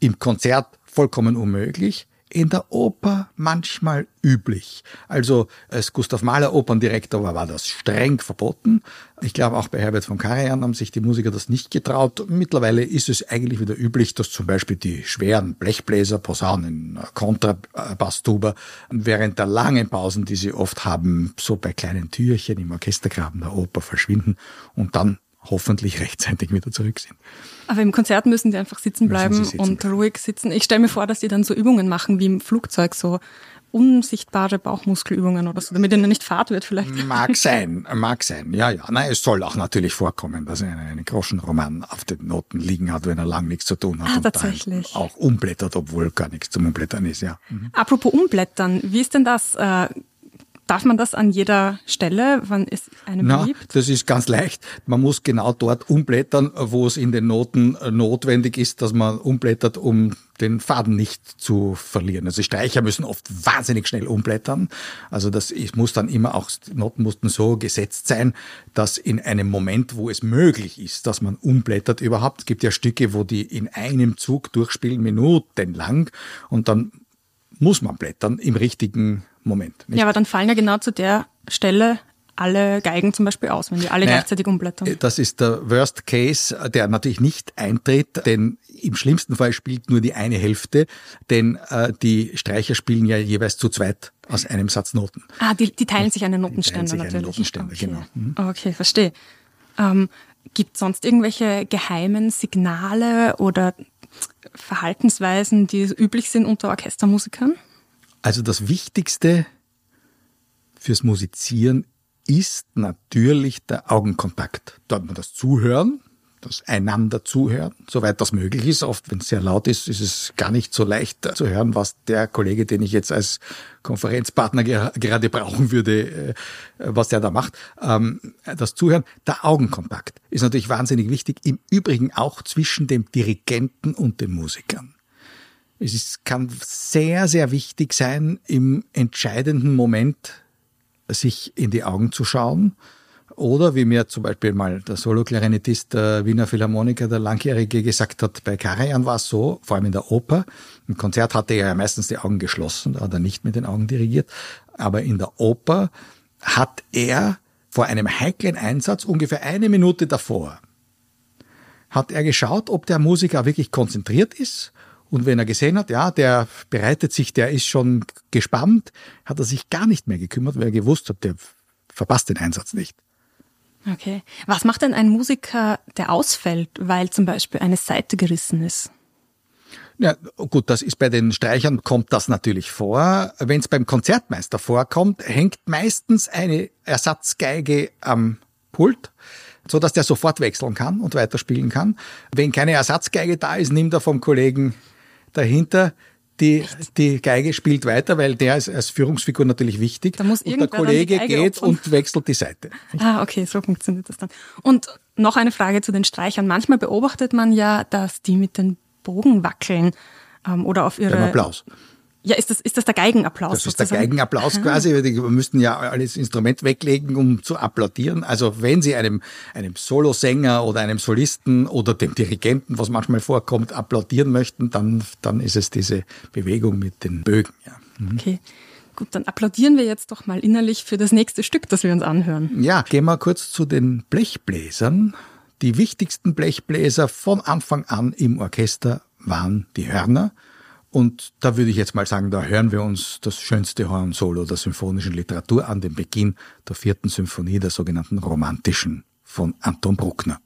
im Konzert vollkommen unmöglich in der Oper manchmal üblich. Also als Gustav Mahler Operndirektor war, war das streng verboten. Ich glaube, auch bei Herbert von Karajan haben sich die Musiker das nicht getraut. Mittlerweile ist es eigentlich wieder üblich, dass zum Beispiel die schweren Blechbläser, Posaunen, Kontrabasstuber während der langen Pausen, die sie oft haben, so bei kleinen Türchen im Orchestergraben der Oper verschwinden und dann hoffentlich rechtzeitig wieder zurück sind. Aber im Konzert müssen die einfach sitzen bleiben sitzen und bleiben. ruhig sitzen. Ich stelle mir vor, dass die dann so Übungen machen wie im Flugzeug, so unsichtbare Bauchmuskelübungen oder so, damit ihnen nicht Fahrt wird vielleicht. Mag sein, mag sein, ja, ja. Nein, es soll auch natürlich vorkommen, dass er einen Groschenroman auf den Noten liegen hat, wenn er lang nichts zu tun hat. Ah, und tatsächlich. auch umblättert, obwohl gar nichts zum Umblättern ist, ja. Mhm. Apropos umblättern, wie ist denn das? Äh, Darf man das an jeder Stelle? Wann ist einem Na, beliebt? Das ist ganz leicht. Man muss genau dort umblättern, wo es in den Noten äh, notwendig ist, dass man umblättert, um den Faden nicht zu verlieren. Also Streicher müssen oft wahnsinnig schnell umblättern. Also das muss dann immer auch, Noten mussten so gesetzt sein, dass in einem Moment, wo es möglich ist, dass man umblättert überhaupt. Es gibt ja Stücke, wo die in einem Zug durchspielen, minutenlang und dann muss man blättern im richtigen Moment. Nicht? Ja, aber dann fallen ja genau zu der Stelle alle Geigen zum Beispiel aus, wenn die alle naja, gleichzeitig umblättern? Das ist der Worst Case, der natürlich nicht eintritt, denn im schlimmsten Fall spielt nur die eine Hälfte, denn äh, die Streicher spielen ja jeweils zu zweit aus einem Satz Noten. Ah, die, die teilen sich einen Notenständer sich natürlich. Einen Notenständer, okay. genau. Mhm. Okay, verstehe. Ähm, Gibt sonst irgendwelche geheimen Signale oder Verhaltensweisen, die üblich sind unter Orchestermusikern? Also das Wichtigste fürs Musizieren ist natürlich der Augenkontakt. Dort man das Zuhören, das einander zuhören, soweit das möglich ist. Oft, wenn es sehr laut ist, ist es gar nicht so leicht zu hören, was der Kollege, den ich jetzt als Konferenzpartner gerade brauchen würde, äh, was der da macht. Ähm, das Zuhören, der Augenkontakt ist natürlich wahnsinnig wichtig. Im Übrigen auch zwischen dem Dirigenten und den Musikern. Es ist, kann sehr, sehr wichtig sein, im entscheidenden Moment sich in die Augen zu schauen oder wie mir zum Beispiel mal der Solo-Klarinettist der Wiener Philharmoniker, der Langjährige, gesagt hat, bei Karajan war es so, vor allem in der Oper, im Konzert hatte er ja meistens die Augen geschlossen, da hat er nicht mit den Augen dirigiert, aber in der Oper hat er vor einem heiklen Einsatz ungefähr eine Minute davor, hat er geschaut, ob der Musiker wirklich konzentriert ist und wenn er gesehen hat, ja, der bereitet sich, der ist schon gespannt, hat er sich gar nicht mehr gekümmert, weil er gewusst hat, der verpasst den Einsatz nicht. Okay. Was macht denn ein Musiker, der ausfällt, weil zum Beispiel eine Seite gerissen ist? Ja, gut, das ist bei den Streichern kommt das natürlich vor. Wenn es beim Konzertmeister vorkommt, hängt meistens eine Ersatzgeige am Pult, so dass der sofort wechseln kann und weiterspielen kann. Wenn keine Ersatzgeige da ist, nimmt er vom Kollegen dahinter die, die Geige spielt weiter, weil der ist als Führungsfigur natürlich wichtig. Da muss und der Kollege geht opfern. und wechselt die Seite. Ah, okay, so funktioniert das dann. Und noch eine Frage zu den Streichern. Manchmal beobachtet man ja, dass die mit den Bogen wackeln ähm, oder auf ihre... Beim Applaus. Ja, ist das, ist das der Geigenapplaus? Das ist sozusagen? der Geigenapplaus quasi. Wir müssten ja alles Instrument weglegen, um zu applaudieren. Also wenn Sie einem, einem Solosänger oder einem Solisten oder dem Dirigenten, was manchmal vorkommt, applaudieren möchten, dann, dann ist es diese Bewegung mit den Bögen. Ja. Mhm. Okay. Gut, dann applaudieren wir jetzt doch mal innerlich für das nächste Stück, das wir uns anhören. Ja, gehen wir kurz zu den Blechbläsern. Die wichtigsten Blechbläser von Anfang an im Orchester waren die Hörner. Und da würde ich jetzt mal sagen, da hören wir uns das schönste Horn-Solo der symphonischen Literatur an, den Beginn der vierten Symphonie, der sogenannten romantischen von Anton Bruckner.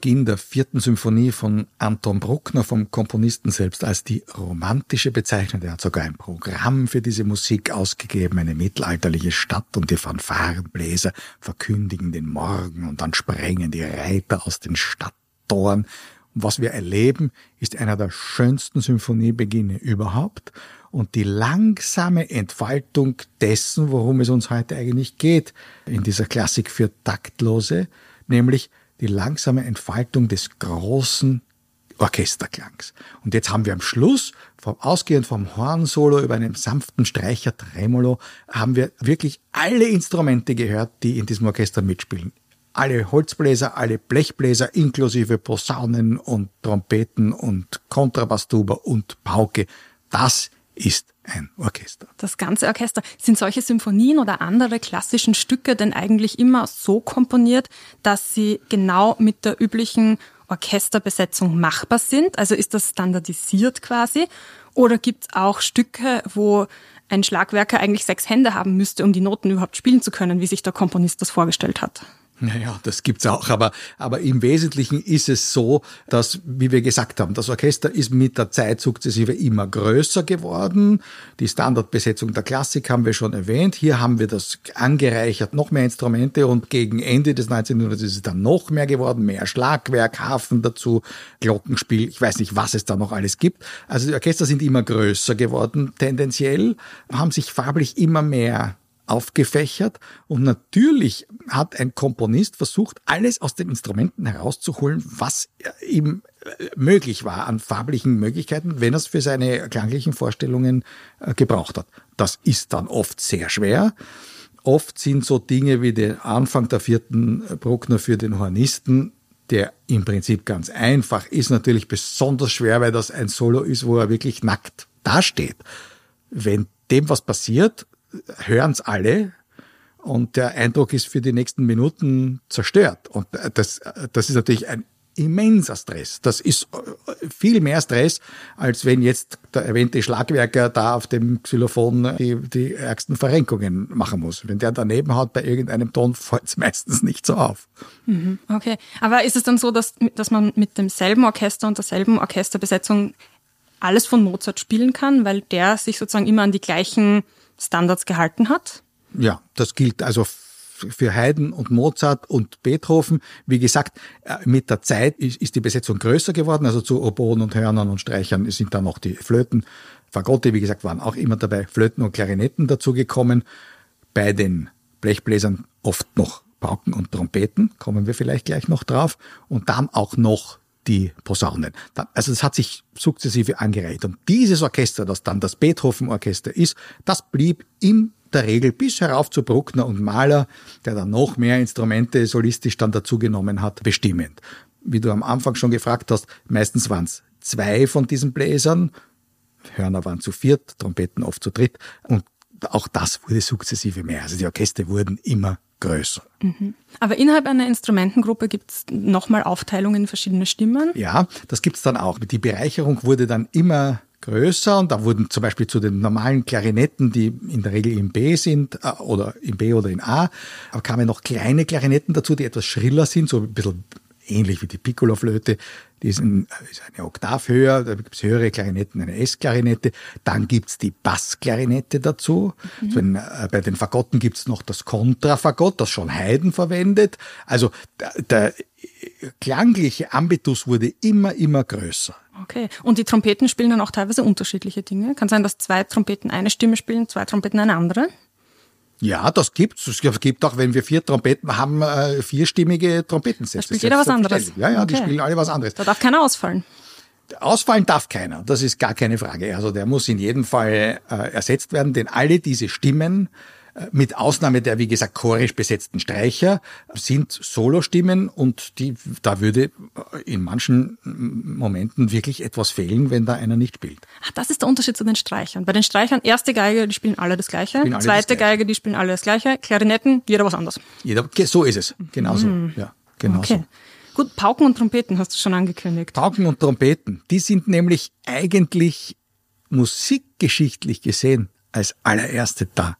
Beginn der vierten Symphonie von Anton Bruckner, vom Komponisten selbst, als die romantische bezeichnet. Er hat sogar ein Programm für diese Musik ausgegeben, eine mittelalterliche Stadt und die Fanfarenbläser verkündigen den Morgen und dann sprengen die Reiter aus den Stadttoren. Und was wir erleben, ist einer der schönsten Symphoniebeginne überhaupt und die langsame Entfaltung dessen, worum es uns heute eigentlich geht in dieser Klassik für Taktlose, nämlich die langsame Entfaltung des großen Orchesterklangs. Und jetzt haben wir am Schluss, vom, ausgehend vom Hornsolo über einen sanften Streicher Tremolo, haben wir wirklich alle Instrumente gehört, die in diesem Orchester mitspielen. Alle Holzbläser, alle Blechbläser, inklusive Posaunen und Trompeten und Kontrabasstuba und Pauke. Das ist ein Orchester. Das ganze Orchester. Sind solche Symphonien oder andere klassischen Stücke denn eigentlich immer so komponiert, dass sie genau mit der üblichen Orchesterbesetzung machbar sind? Also ist das standardisiert quasi? Oder gibt es auch Stücke, wo ein Schlagwerker eigentlich sechs Hände haben müsste, um die Noten überhaupt spielen zu können, wie sich der Komponist das vorgestellt hat? Naja, das gibt's auch, aber, aber im Wesentlichen ist es so, dass, wie wir gesagt haben, das Orchester ist mit der Zeit sukzessive immer größer geworden. Die Standardbesetzung der Klassik haben wir schon erwähnt. Hier haben wir das angereichert, noch mehr Instrumente und gegen Ende des 19. Jahrhunderts ist es dann noch mehr geworden, mehr Schlagwerk, Hafen dazu, Glockenspiel, ich weiß nicht, was es da noch alles gibt. Also die Orchester sind immer größer geworden, tendenziell, haben sich farblich immer mehr aufgefächert und natürlich hat ein Komponist versucht, alles aus den Instrumenten herauszuholen, was ihm äh, möglich war an farblichen Möglichkeiten, wenn er es für seine klanglichen Vorstellungen äh, gebraucht hat. Das ist dann oft sehr schwer. Oft sind so Dinge wie der Anfang der vierten Bruckner für den Hornisten, der im Prinzip ganz einfach ist, natürlich besonders schwer, weil das ein Solo ist, wo er wirklich nackt dasteht. Wenn dem was passiert, hören es alle und der Eindruck ist für die nächsten Minuten zerstört. Und das, das ist natürlich ein immenser Stress. Das ist viel mehr Stress, als wenn jetzt der erwähnte Schlagwerker da auf dem Xylophon die, die ärgsten Verrenkungen machen muss. Wenn der daneben hat bei irgendeinem Ton, fällt es meistens nicht so auf. Mhm, okay, aber ist es dann so, dass, dass man mit demselben Orchester und derselben Orchesterbesetzung alles von Mozart spielen kann, weil der sich sozusagen immer an die gleichen Standards gehalten hat? Ja, das gilt also für Haydn und Mozart und Beethoven. Wie gesagt, äh, mit der Zeit ist die Besetzung größer geworden. Also zu Oboen und Hörnern und Streichern sind dann noch die Flöten. Fagotte, wie gesagt, waren auch immer dabei. Flöten und Klarinetten dazugekommen. Bei den Blechbläsern oft noch Pauken und Trompeten, kommen wir vielleicht gleich noch drauf. Und dann auch noch die Posaunen. Also es hat sich sukzessive angereiht. Und dieses Orchester, das dann das Beethoven-Orchester ist, das blieb in der Regel bis herauf zu Bruckner und Mahler, der dann noch mehr Instrumente solistisch dann dazugenommen hat, bestimmend. Wie du am Anfang schon gefragt hast, meistens waren es zwei von diesen Bläsern, Hörner waren zu viert, Trompeten oft zu dritt und auch das wurde sukzessive mehr. Also die Orchester wurden immer größer. Mhm. Aber innerhalb einer Instrumentengruppe gibt es nochmal Aufteilungen in verschiedene Stimmen? Ja, das gibt es dann auch. Die Bereicherung wurde dann immer größer und da wurden zum Beispiel zu den normalen Klarinetten, die in der Regel in B sind äh, oder in B oder in A, aber kamen noch kleine Klarinetten dazu, die etwas schriller sind, so ein bisschen ähnlich wie die Piccolo-Flöte, die ist, ein, ist eine Oktav höher, da gibt es höhere Klarinetten, eine S-Klarinette. Dann gibt's die Bassklarinette dazu. Mhm. Wenn, äh, bei den Fagotten gibt's noch das Kontrafagott, das schon Haydn verwendet. Also der, der klangliche Ambitus wurde immer, immer größer. Okay. Und die Trompeten spielen dann auch teilweise unterschiedliche Dinge. Kann sein, dass zwei Trompeten eine Stimme spielen, zwei Trompeten eine andere? Ja, das gibt's. Es gibt auch, wenn wir vier Trompeten haben, äh, vierstimmige Trompetensets. Da spielt jeder was anderes. Ja, ja, okay. die spielen alle was anderes. Da darf keiner ausfallen. Ausfallen darf keiner, das ist gar keine Frage. Also der muss in jedem Fall äh, ersetzt werden, denn alle diese Stimmen mit Ausnahme der, wie gesagt, chorisch besetzten Streicher, sind Solostimmen und die, da würde in manchen Momenten wirklich etwas fehlen, wenn da einer nicht spielt. Ach, das ist der Unterschied zu den Streichern. Bei den Streichern, erste Geige, die spielen alle das Gleiche. Alle zweite das Geige, die spielen alle das Gleiche. Klarinetten, jeder was anderes. Jeder, so ist es. Genauso. Mhm. Ja, genau okay. so. Gut, Pauken und Trompeten hast du schon angekündigt. Pauken und Trompeten, die sind nämlich eigentlich musikgeschichtlich gesehen als allererste da.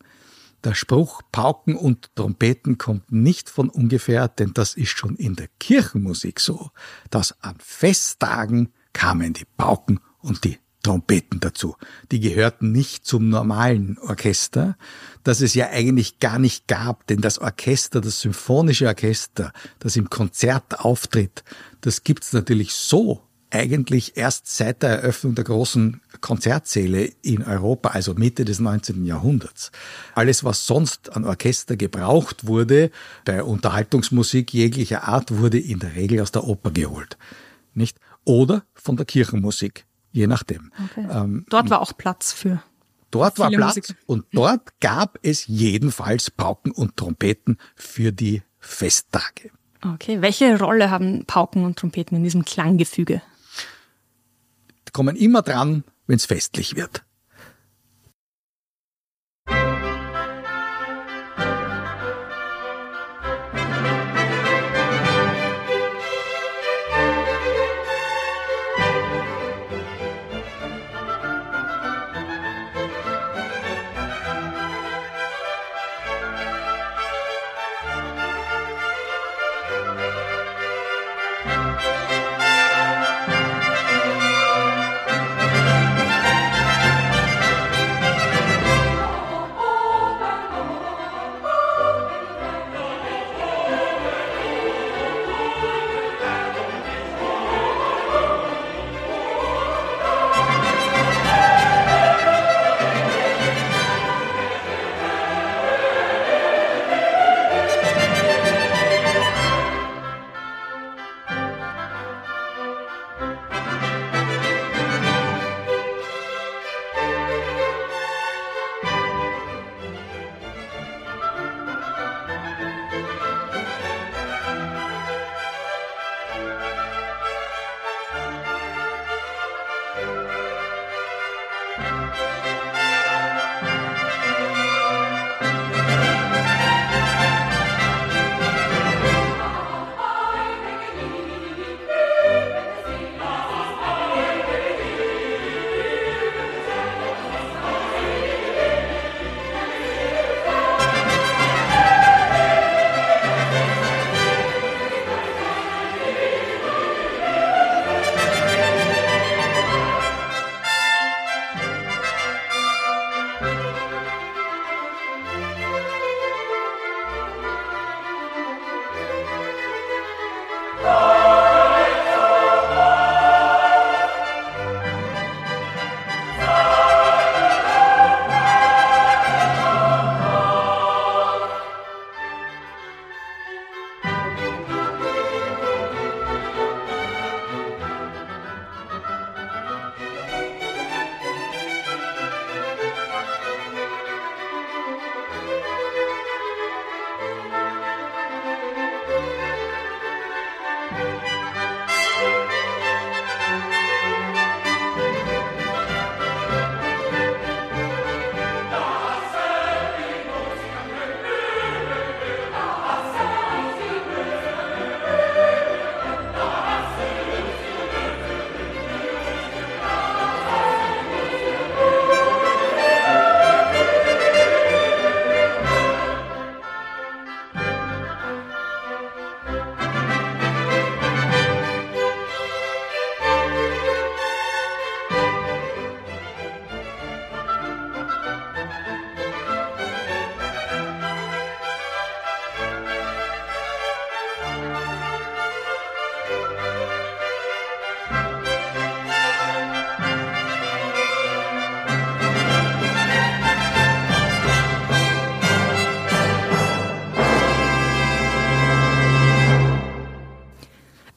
Der Spruch Pauken und Trompeten kommt nicht von ungefähr, denn das ist schon in der Kirchenmusik so, dass an Festtagen kamen die Pauken und die Trompeten dazu. Die gehörten nicht zum normalen Orchester, das es ja eigentlich gar nicht gab, denn das Orchester, das symphonische Orchester, das im Konzert auftritt, das gibt's natürlich so eigentlich erst seit der Eröffnung der großen Konzertsäle in Europa, also Mitte des 19. Jahrhunderts. Alles, was sonst an Orchester gebraucht wurde, bei Unterhaltungsmusik jeglicher Art, wurde in der Regel aus der Oper geholt. Nicht? Oder von der Kirchenmusik, je nachdem. Okay. Ähm, dort war auch Platz für. Dort war Platz Musik. und dort gab es jedenfalls Pauken und Trompeten für die Festtage. Okay, welche Rolle haben Pauken und Trompeten in diesem Klanggefüge? Kommen immer dran, wenn es festlich wird.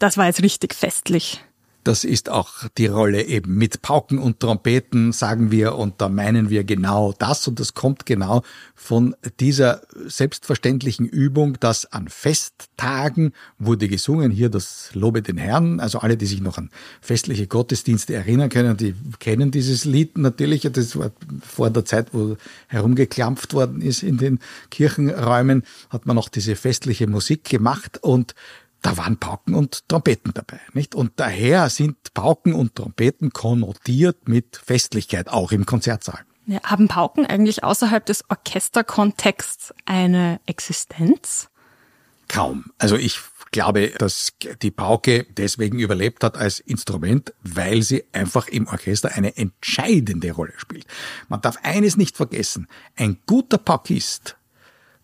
Das war jetzt richtig festlich. Das ist auch die Rolle eben mit Pauken und Trompeten, sagen wir, und da meinen wir genau das, und das kommt genau von dieser selbstverständlichen Übung, dass an Festtagen wurde gesungen, hier das Lobe den Herrn, also alle, die sich noch an festliche Gottesdienste erinnern können, die kennen dieses Lied natürlich, das war vor der Zeit, wo herumgeklampft worden ist in den Kirchenräumen, hat man noch diese festliche Musik gemacht. Und da waren Pauken und Trompeten dabei, nicht? Und daher sind Pauken und Trompeten konnotiert mit Festlichkeit, auch im Konzertsaal. Ja, haben Pauken eigentlich außerhalb des Orchesterkontexts eine Existenz? Kaum. Also ich glaube, dass die Pauke deswegen überlebt hat als Instrument, weil sie einfach im Orchester eine entscheidende Rolle spielt. Man darf eines nicht vergessen. Ein guter Paukist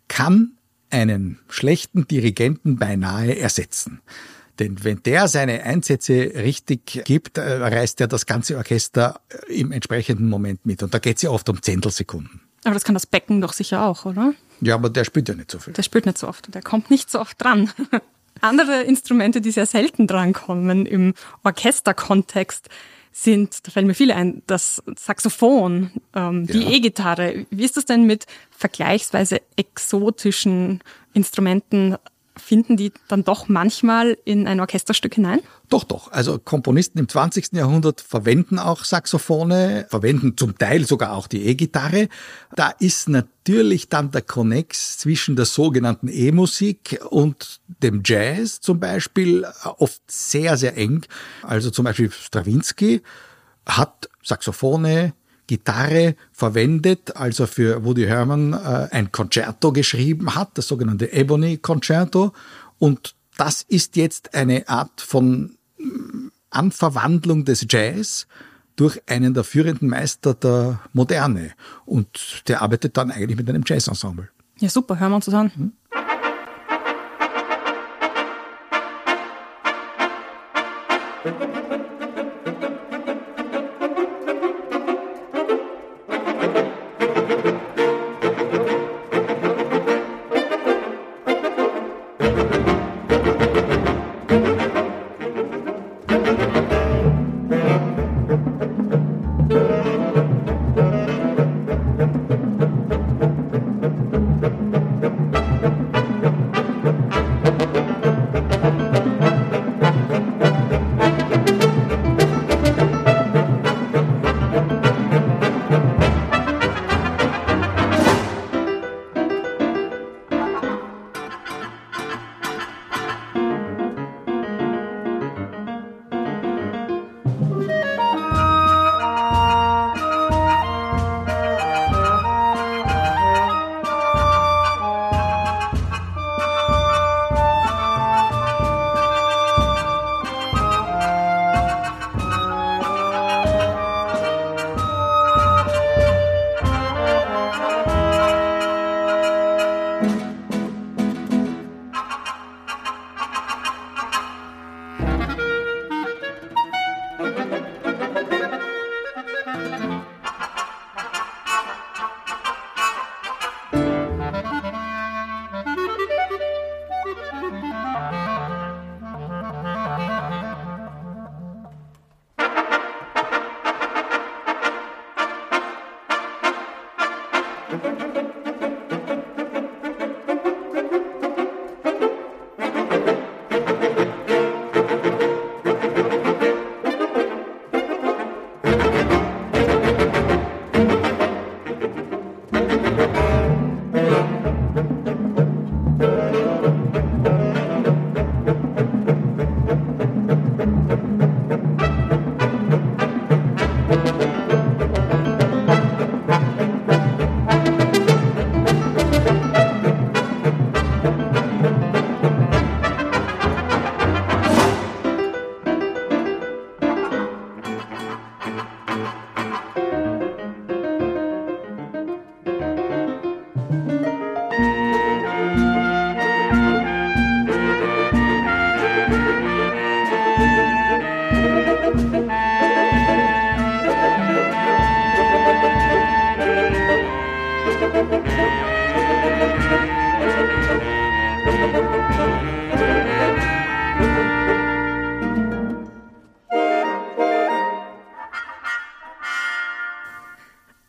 kann einen schlechten Dirigenten beinahe ersetzen. Denn wenn der seine Einsätze richtig gibt, äh, reißt er das ganze Orchester äh, im entsprechenden Moment mit. Und da geht es ja oft um Zehntelsekunden. Aber das kann das Becken doch sicher auch, oder? Ja, aber der spielt ja nicht so viel. Der spielt nicht so oft. Der kommt nicht so oft dran. Andere Instrumente, die sehr selten drankommen im Orchesterkontext, sind, da fallen mir viele ein, das Saxophon, ähm, die ja. E-Gitarre. Wie ist das denn mit vergleichsweise exotischen Instrumenten finden die dann doch manchmal in ein Orchesterstück hinein? Doch, doch. Also Komponisten im 20. Jahrhundert verwenden auch Saxophone, verwenden zum Teil sogar auch die E-Gitarre. Da ist natürlich dann der Connex zwischen der sogenannten E-Musik und dem Jazz zum Beispiel oft sehr, sehr eng. Also zum Beispiel Stravinsky hat Saxophone, Gitarre verwendet, als er für Woody Herman äh, ein Concerto geschrieben hat, das sogenannte Ebony Concerto. Und das ist jetzt eine Art von mm, Anverwandlung des Jazz durch einen der führenden Meister der Moderne. Und der arbeitet dann eigentlich mit einem Jazzensemble. Ja, super, hören wir uns das an.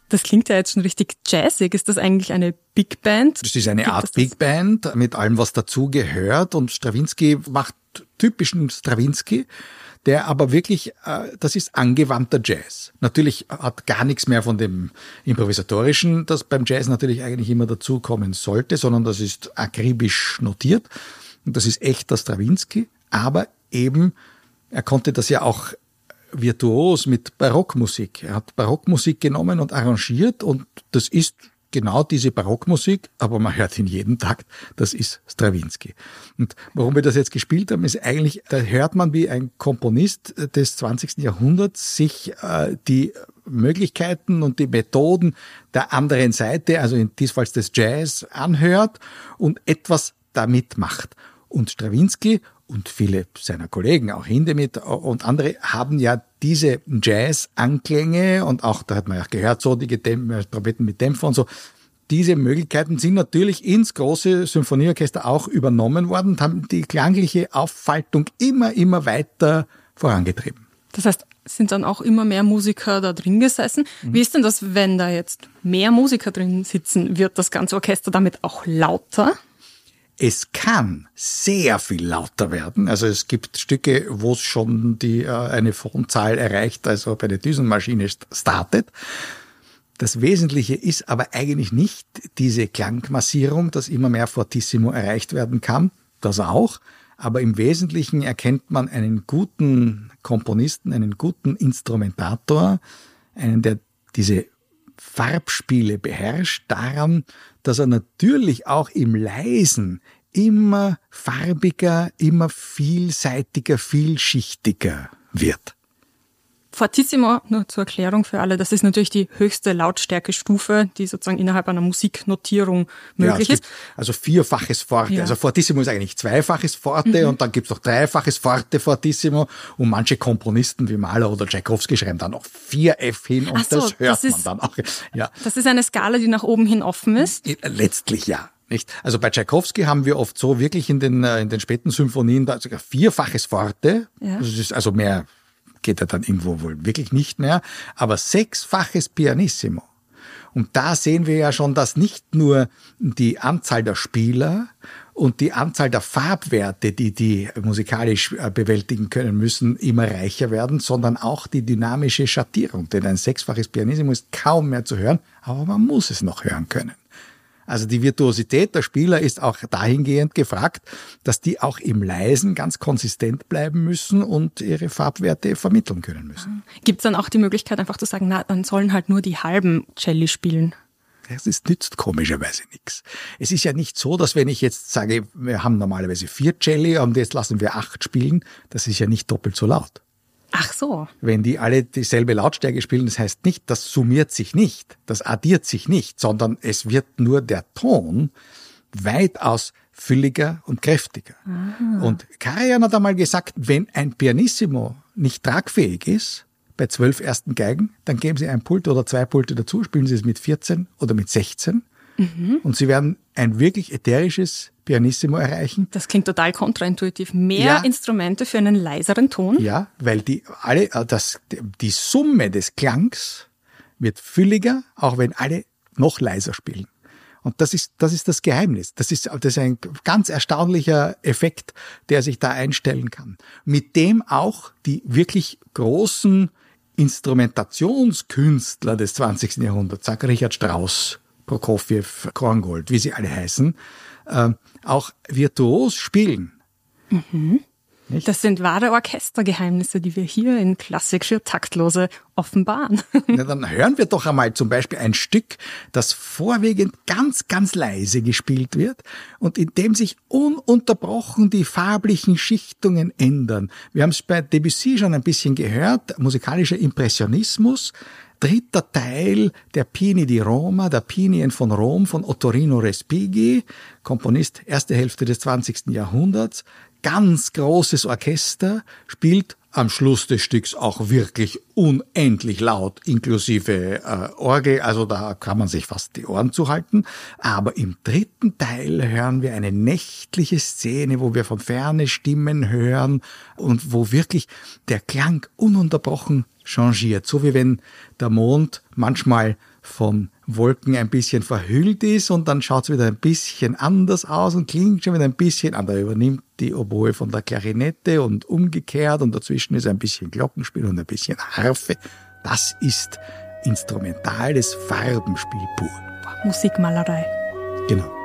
Das klingt ja jetzt schon richtig jazzig. Ist das eigentlich eine Big Band? Das ist eine Gibt Art Big Band mit allem, was dazu gehört. Und Stravinsky macht typischen Stravinsky, der aber wirklich, äh, das ist angewandter Jazz. Natürlich hat gar nichts mehr von dem improvisatorischen, das beim Jazz natürlich eigentlich immer dazukommen sollte, sondern das ist akribisch notiert. Und das ist echter Stravinsky. Aber eben, er konnte das ja auch virtuos mit Barockmusik. Er hat Barockmusik genommen und arrangiert und das ist genau diese Barockmusik, aber man hört ihn jeden Takt, das ist Strawinski. Und warum wir das jetzt gespielt haben, ist eigentlich, da hört man, wie ein Komponist des 20. Jahrhunderts sich äh, die Möglichkeiten und die Methoden der anderen Seite, also in diesem Fall des Jazz, anhört und etwas damit macht. Und Strawinski und viele seiner Kollegen, auch Hindemith und andere, haben ja diese Jazz-Anklänge und auch, da hat man ja gehört, so die Trompeten mit Dämpfer und so, diese Möglichkeiten sind natürlich ins große Symphonieorchester auch übernommen worden und haben die klangliche Auffaltung immer, immer weiter vorangetrieben. Das heißt, sind dann auch immer mehr Musiker da drin gesessen. Mhm. Wie ist denn das, wenn da jetzt mehr Musiker drin sitzen? Wird das ganze Orchester damit auch lauter? Es kann sehr viel lauter werden. Also es gibt Stücke, wo es schon die, äh, eine Phonzahl erreicht, also bei der Düsenmaschine startet. Das Wesentliche ist aber eigentlich nicht diese Klangmassierung, dass immer mehr Fortissimo erreicht werden kann. Das auch. Aber im Wesentlichen erkennt man einen guten Komponisten, einen guten Instrumentator, einen, der diese Farbspiele beherrscht, daran, dass er natürlich auch im Leisen immer farbiger, immer vielseitiger, vielschichtiger wird. Fortissimo, nur zur Erklärung für alle, das ist natürlich die höchste Lautstärkestufe, die sozusagen innerhalb einer Musiknotierung möglich ja, ist. Also vierfaches Forte. Ja. Also Fortissimo ist eigentlich zweifaches Forte mhm. und dann gibt's noch dreifaches Forte Fortissimo und manche Komponisten wie Mahler oder Tchaikovsky schreiben dann noch 4F hin und so, das hört das ist, man dann auch. Ja. Das ist eine Skala, die nach oben hin offen ist? Letztlich ja. Nicht? Also bei Tchaikovsky haben wir oft so wirklich in den, äh, in den späten Symphonien da sogar vierfaches Forte. Ja. Das ist also mehr geht er dann irgendwo wohl wirklich nicht mehr, aber sechsfaches Pianissimo. Und da sehen wir ja schon, dass nicht nur die Anzahl der Spieler und die Anzahl der Farbwerte, die die musikalisch äh, bewältigen können müssen, immer reicher werden, sondern auch die dynamische Schattierung. Denn ein sechsfaches Pianissimo ist kaum mehr zu hören, aber man muss es noch hören können. Also die Virtuosität der Spieler ist auch dahingehend gefragt, dass die auch im Leisen ganz konsistent bleiben müssen und ihre Farbwerte vermitteln können müssen. Gibt es dann auch die Möglichkeit, einfach zu sagen, na, dann sollen halt nur die halben Celli spielen? Das ist, nützt komischerweise nichts. Es ist ja nicht so, dass wenn ich jetzt sage, wir haben normalerweise vier Celli und jetzt lassen wir acht spielen, das ist ja nicht doppelt so laut. Ach so. Wenn die alle dieselbe Lautstärke spielen, das heißt nicht, das summiert sich nicht, das addiert sich nicht, sondern es wird nur der Ton weitaus fülliger und kräftiger. Aha. Und Karajan hat einmal gesagt, wenn ein Pianissimo nicht tragfähig ist, bei zwölf ersten Geigen, dann geben Sie ein Pult oder zwei Pulte dazu, spielen Sie es mit 14 oder mit 16 mhm. und Sie werden ein wirklich ätherisches Pianissimo erreichen. Das klingt total kontraintuitiv. Mehr ja. Instrumente für einen leiseren Ton? Ja, weil die alle, äh, das, die Summe des Klangs wird fülliger, auch wenn alle noch leiser spielen. Und das ist, das ist das Geheimnis. Das ist, das ist ein ganz erstaunlicher Effekt, der sich da einstellen kann. Mit dem auch die wirklich großen Instrumentationskünstler des 20. Jahrhunderts, sag Richard Strauss, Prokofjew, Korngold, wie sie alle heißen, äh, auch virtuos spielen. Mhm. Das sind wahre Orchestergeheimnisse, die wir hier in Klassik für Taktlose offenbaren. Na, dann hören wir doch einmal zum Beispiel ein Stück, das vorwiegend ganz, ganz leise gespielt wird und in dem sich ununterbrochen die farblichen Schichtungen ändern. Wir haben es bei Debussy schon ein bisschen gehört, musikalischer Impressionismus, dritter Teil der Pini di Roma, der Pinien von Rom von Ottorino Respighi, Komponist erste Hälfte des 20. Jahrhunderts, ganz großes Orchester, spielt am Schluss des Stücks auch wirklich unendlich laut, inklusive äh, Orgel, also da kann man sich fast die Ohren zuhalten. Aber im dritten Teil hören wir eine nächtliche Szene, wo wir von ferne Stimmen hören und wo wirklich der Klang ununterbrochen changiert. So wie wenn der Mond manchmal von Wolken ein bisschen verhüllt ist und dann schaut es wieder ein bisschen anders aus und klingt schon wieder ein bisschen anders. Übernimmt die Oboe von der Klarinette und umgekehrt und dazwischen ist ein bisschen Glockenspiel und ein bisschen Harfe. Das ist instrumentales Farbenspiel pur. Musikmalerei. Genau.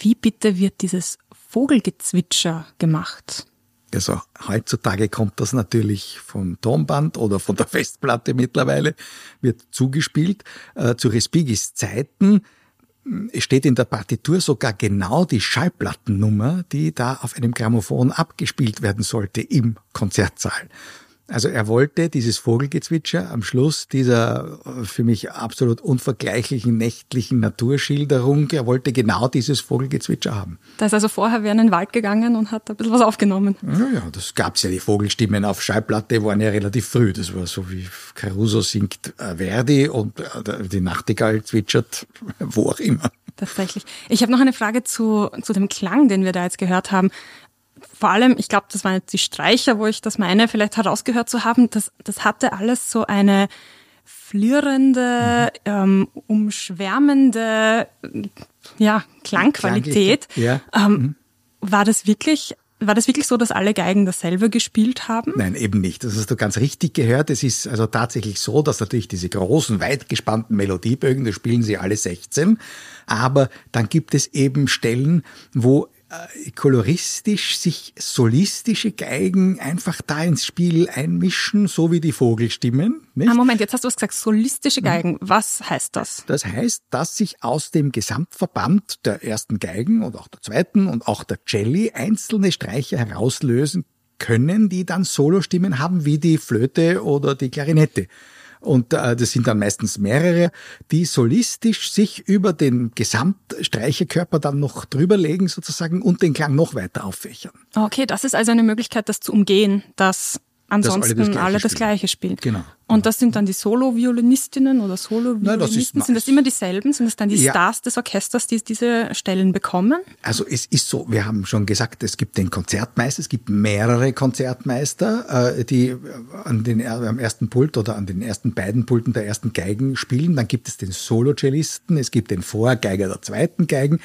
Wie bitte wird dieses Vogelgezwitscher gemacht? Also heutzutage kommt das natürlich vom Tonband oder von der Festplatte mittlerweile, wird zugespielt. Äh, zu Respigis Zeiten es steht in der Partitur sogar genau die Schallplattennummer, die da auf einem Grammophon abgespielt werden sollte im Konzertsaal. Also er wollte dieses Vogelgezwitscher am Schluss dieser äh, für mich absolut unvergleichlichen nächtlichen Naturschilderung, er wollte genau dieses Vogelgezwitscher haben. Da ist also vorher wer in den Wald gegangen und hat ein bisschen was aufgenommen. Ja, ja, das gab's ja, die Vogelstimmen auf Schallplatte waren ja relativ früh. Das war so wie Caruso singt äh, Verdi und äh, die Nachtigall zwitschert wo auch immer. Tatsächlich. Ich habe noch eine Frage zu, zu dem Klang, den wir da jetzt gehört haben vor allem, ich glaube, das waren jetzt die Streicher, wo ich das meine, vielleicht herausgehört zu haben, das, das hatte alles so eine flirrende, mhm. ähm, umschwärmende ja, Klangqualität. Ja. Ähm, mhm. War das wirklich war das wirklich so, dass alle Geigen dasselbe gespielt haben? Nein, eben nicht. Das hast du ganz richtig gehört. Es ist also tatsächlich so, dass natürlich diese großen, weit gespannten Melodiebögen, da spielen sie alle 16. Aber dann gibt es eben Stellen, wo äh, koloristisch sich solistische Geigen einfach da ins Spiel einmischen, so wie die Vogelstimmen. Nicht? Ah, Moment, jetzt hast du was gesagt, solistische Geigen. Was heißt das? Das heißt, dass sich aus dem Gesamtverband der ersten Geigen und auch der zweiten und auch der Celli einzelne Streicher herauslösen können, die dann Solostimmen haben, wie die Flöte oder die Klarinette. Und äh, das sind dann meistens mehrere, die solistisch sich über den Gesamtstreicherkörper dann noch drüberlegen sozusagen und den Klang noch weiter auffächern. Okay, das ist also eine Möglichkeit, das zu umgehen, dass ansonsten alle das, alle das Gleiche spielen. Genau. Und das sind dann die Solo-Violinistinnen oder Solo-Violinisten? Sind das immer dieselben? Sind das dann die ja. Stars des Orchesters, die diese Stellen bekommen? Also es ist so, wir haben schon gesagt, es gibt den Konzertmeister, es gibt mehrere Konzertmeister, äh, die an den, am ersten Pult oder an den ersten beiden Pulten der ersten Geigen spielen. Dann gibt es den Solo-Cellisten, es gibt den Vorgeiger der zweiten Geigen.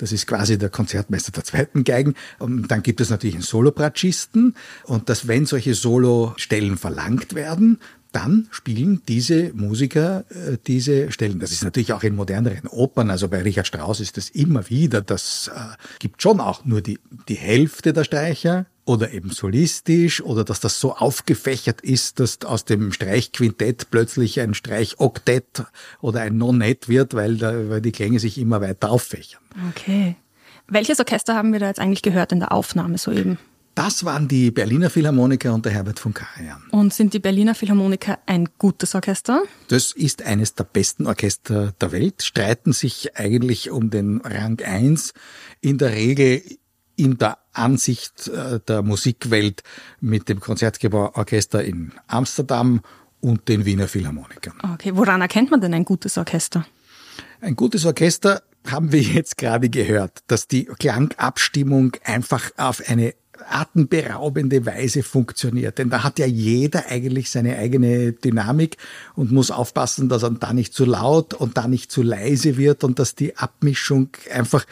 Das ist quasi der Konzertmeister der zweiten Geigen. Und dann gibt es natürlich einen Solopratschisten. Und dass, wenn solche Solostellen verlangt werden, dann spielen diese Musiker äh, diese Stellen. Das ist natürlich auch in moderneren Opern, also bei Richard Strauss ist das immer wieder, das äh, gibt schon auch nur die, die Hälfte der Streicher oder eben solistisch oder dass das so aufgefächert ist, dass aus dem Streichquintett plötzlich ein Streichoktett oder ein Nonett wird, weil, da, weil die Klänge sich immer weiter auffächern. Okay. Welches Orchester haben wir da jetzt eigentlich gehört in der Aufnahme soeben? Das waren die Berliner Philharmoniker und der Herbert von Karajan. Und sind die Berliner Philharmoniker ein gutes Orchester? Das ist eines der besten Orchester der Welt, streiten sich eigentlich um den Rang 1 in der Regel in der Ansicht äh, der Musikwelt mit dem Konzertgebauorchester in Amsterdam und den Wiener Philharmonikern. Okay, woran erkennt man denn ein gutes Orchester? Ein gutes Orchester haben wir jetzt gerade gehört, dass die Klangabstimmung einfach auf eine atemberaubende Weise funktioniert. Denn da hat ja jeder eigentlich seine eigene Dynamik und muss aufpassen, dass er da nicht zu laut und da nicht zu leise wird und dass die Abmischung einfach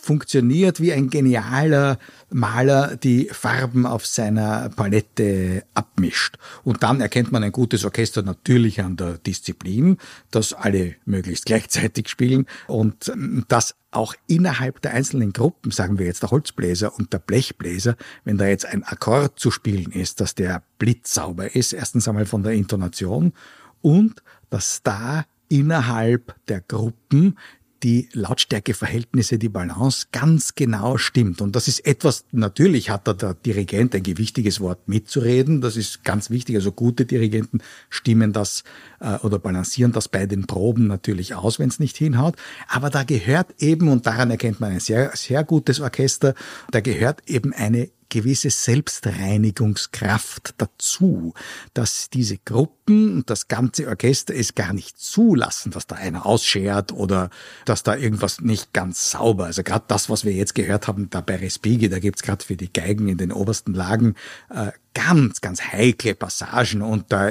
funktioniert wie ein genialer Maler die Farben auf seiner Palette abmischt. Und dann erkennt man ein gutes Orchester natürlich an der Disziplin, dass alle möglichst gleichzeitig spielen und dass auch innerhalb der einzelnen Gruppen, sagen wir jetzt der Holzbläser und der Blechbläser, wenn da jetzt ein Akkord zu spielen ist, dass der blitzsauber ist, erstens einmal von der Intonation und dass da innerhalb der Gruppen die Lautstärkeverhältnisse, die Balance ganz genau stimmt. Und das ist etwas, natürlich hat da der Dirigent ein gewichtiges Wort mitzureden. Das ist ganz wichtig. Also gute Dirigenten stimmen das äh, oder balancieren das bei den Proben natürlich aus, wenn es nicht hinhaut. Aber da gehört eben, und daran erkennt man ein sehr, sehr gutes Orchester, da gehört eben eine gewisse Selbstreinigungskraft dazu, dass diese Gruppen und das ganze Orchester es gar nicht zulassen, dass da einer ausschert oder dass da irgendwas nicht ganz sauber. Also gerade das, was wir jetzt gehört haben, da bei Respighi, da gibt's gerade für die Geigen in den obersten Lagen äh, ganz, ganz heikle Passagen und da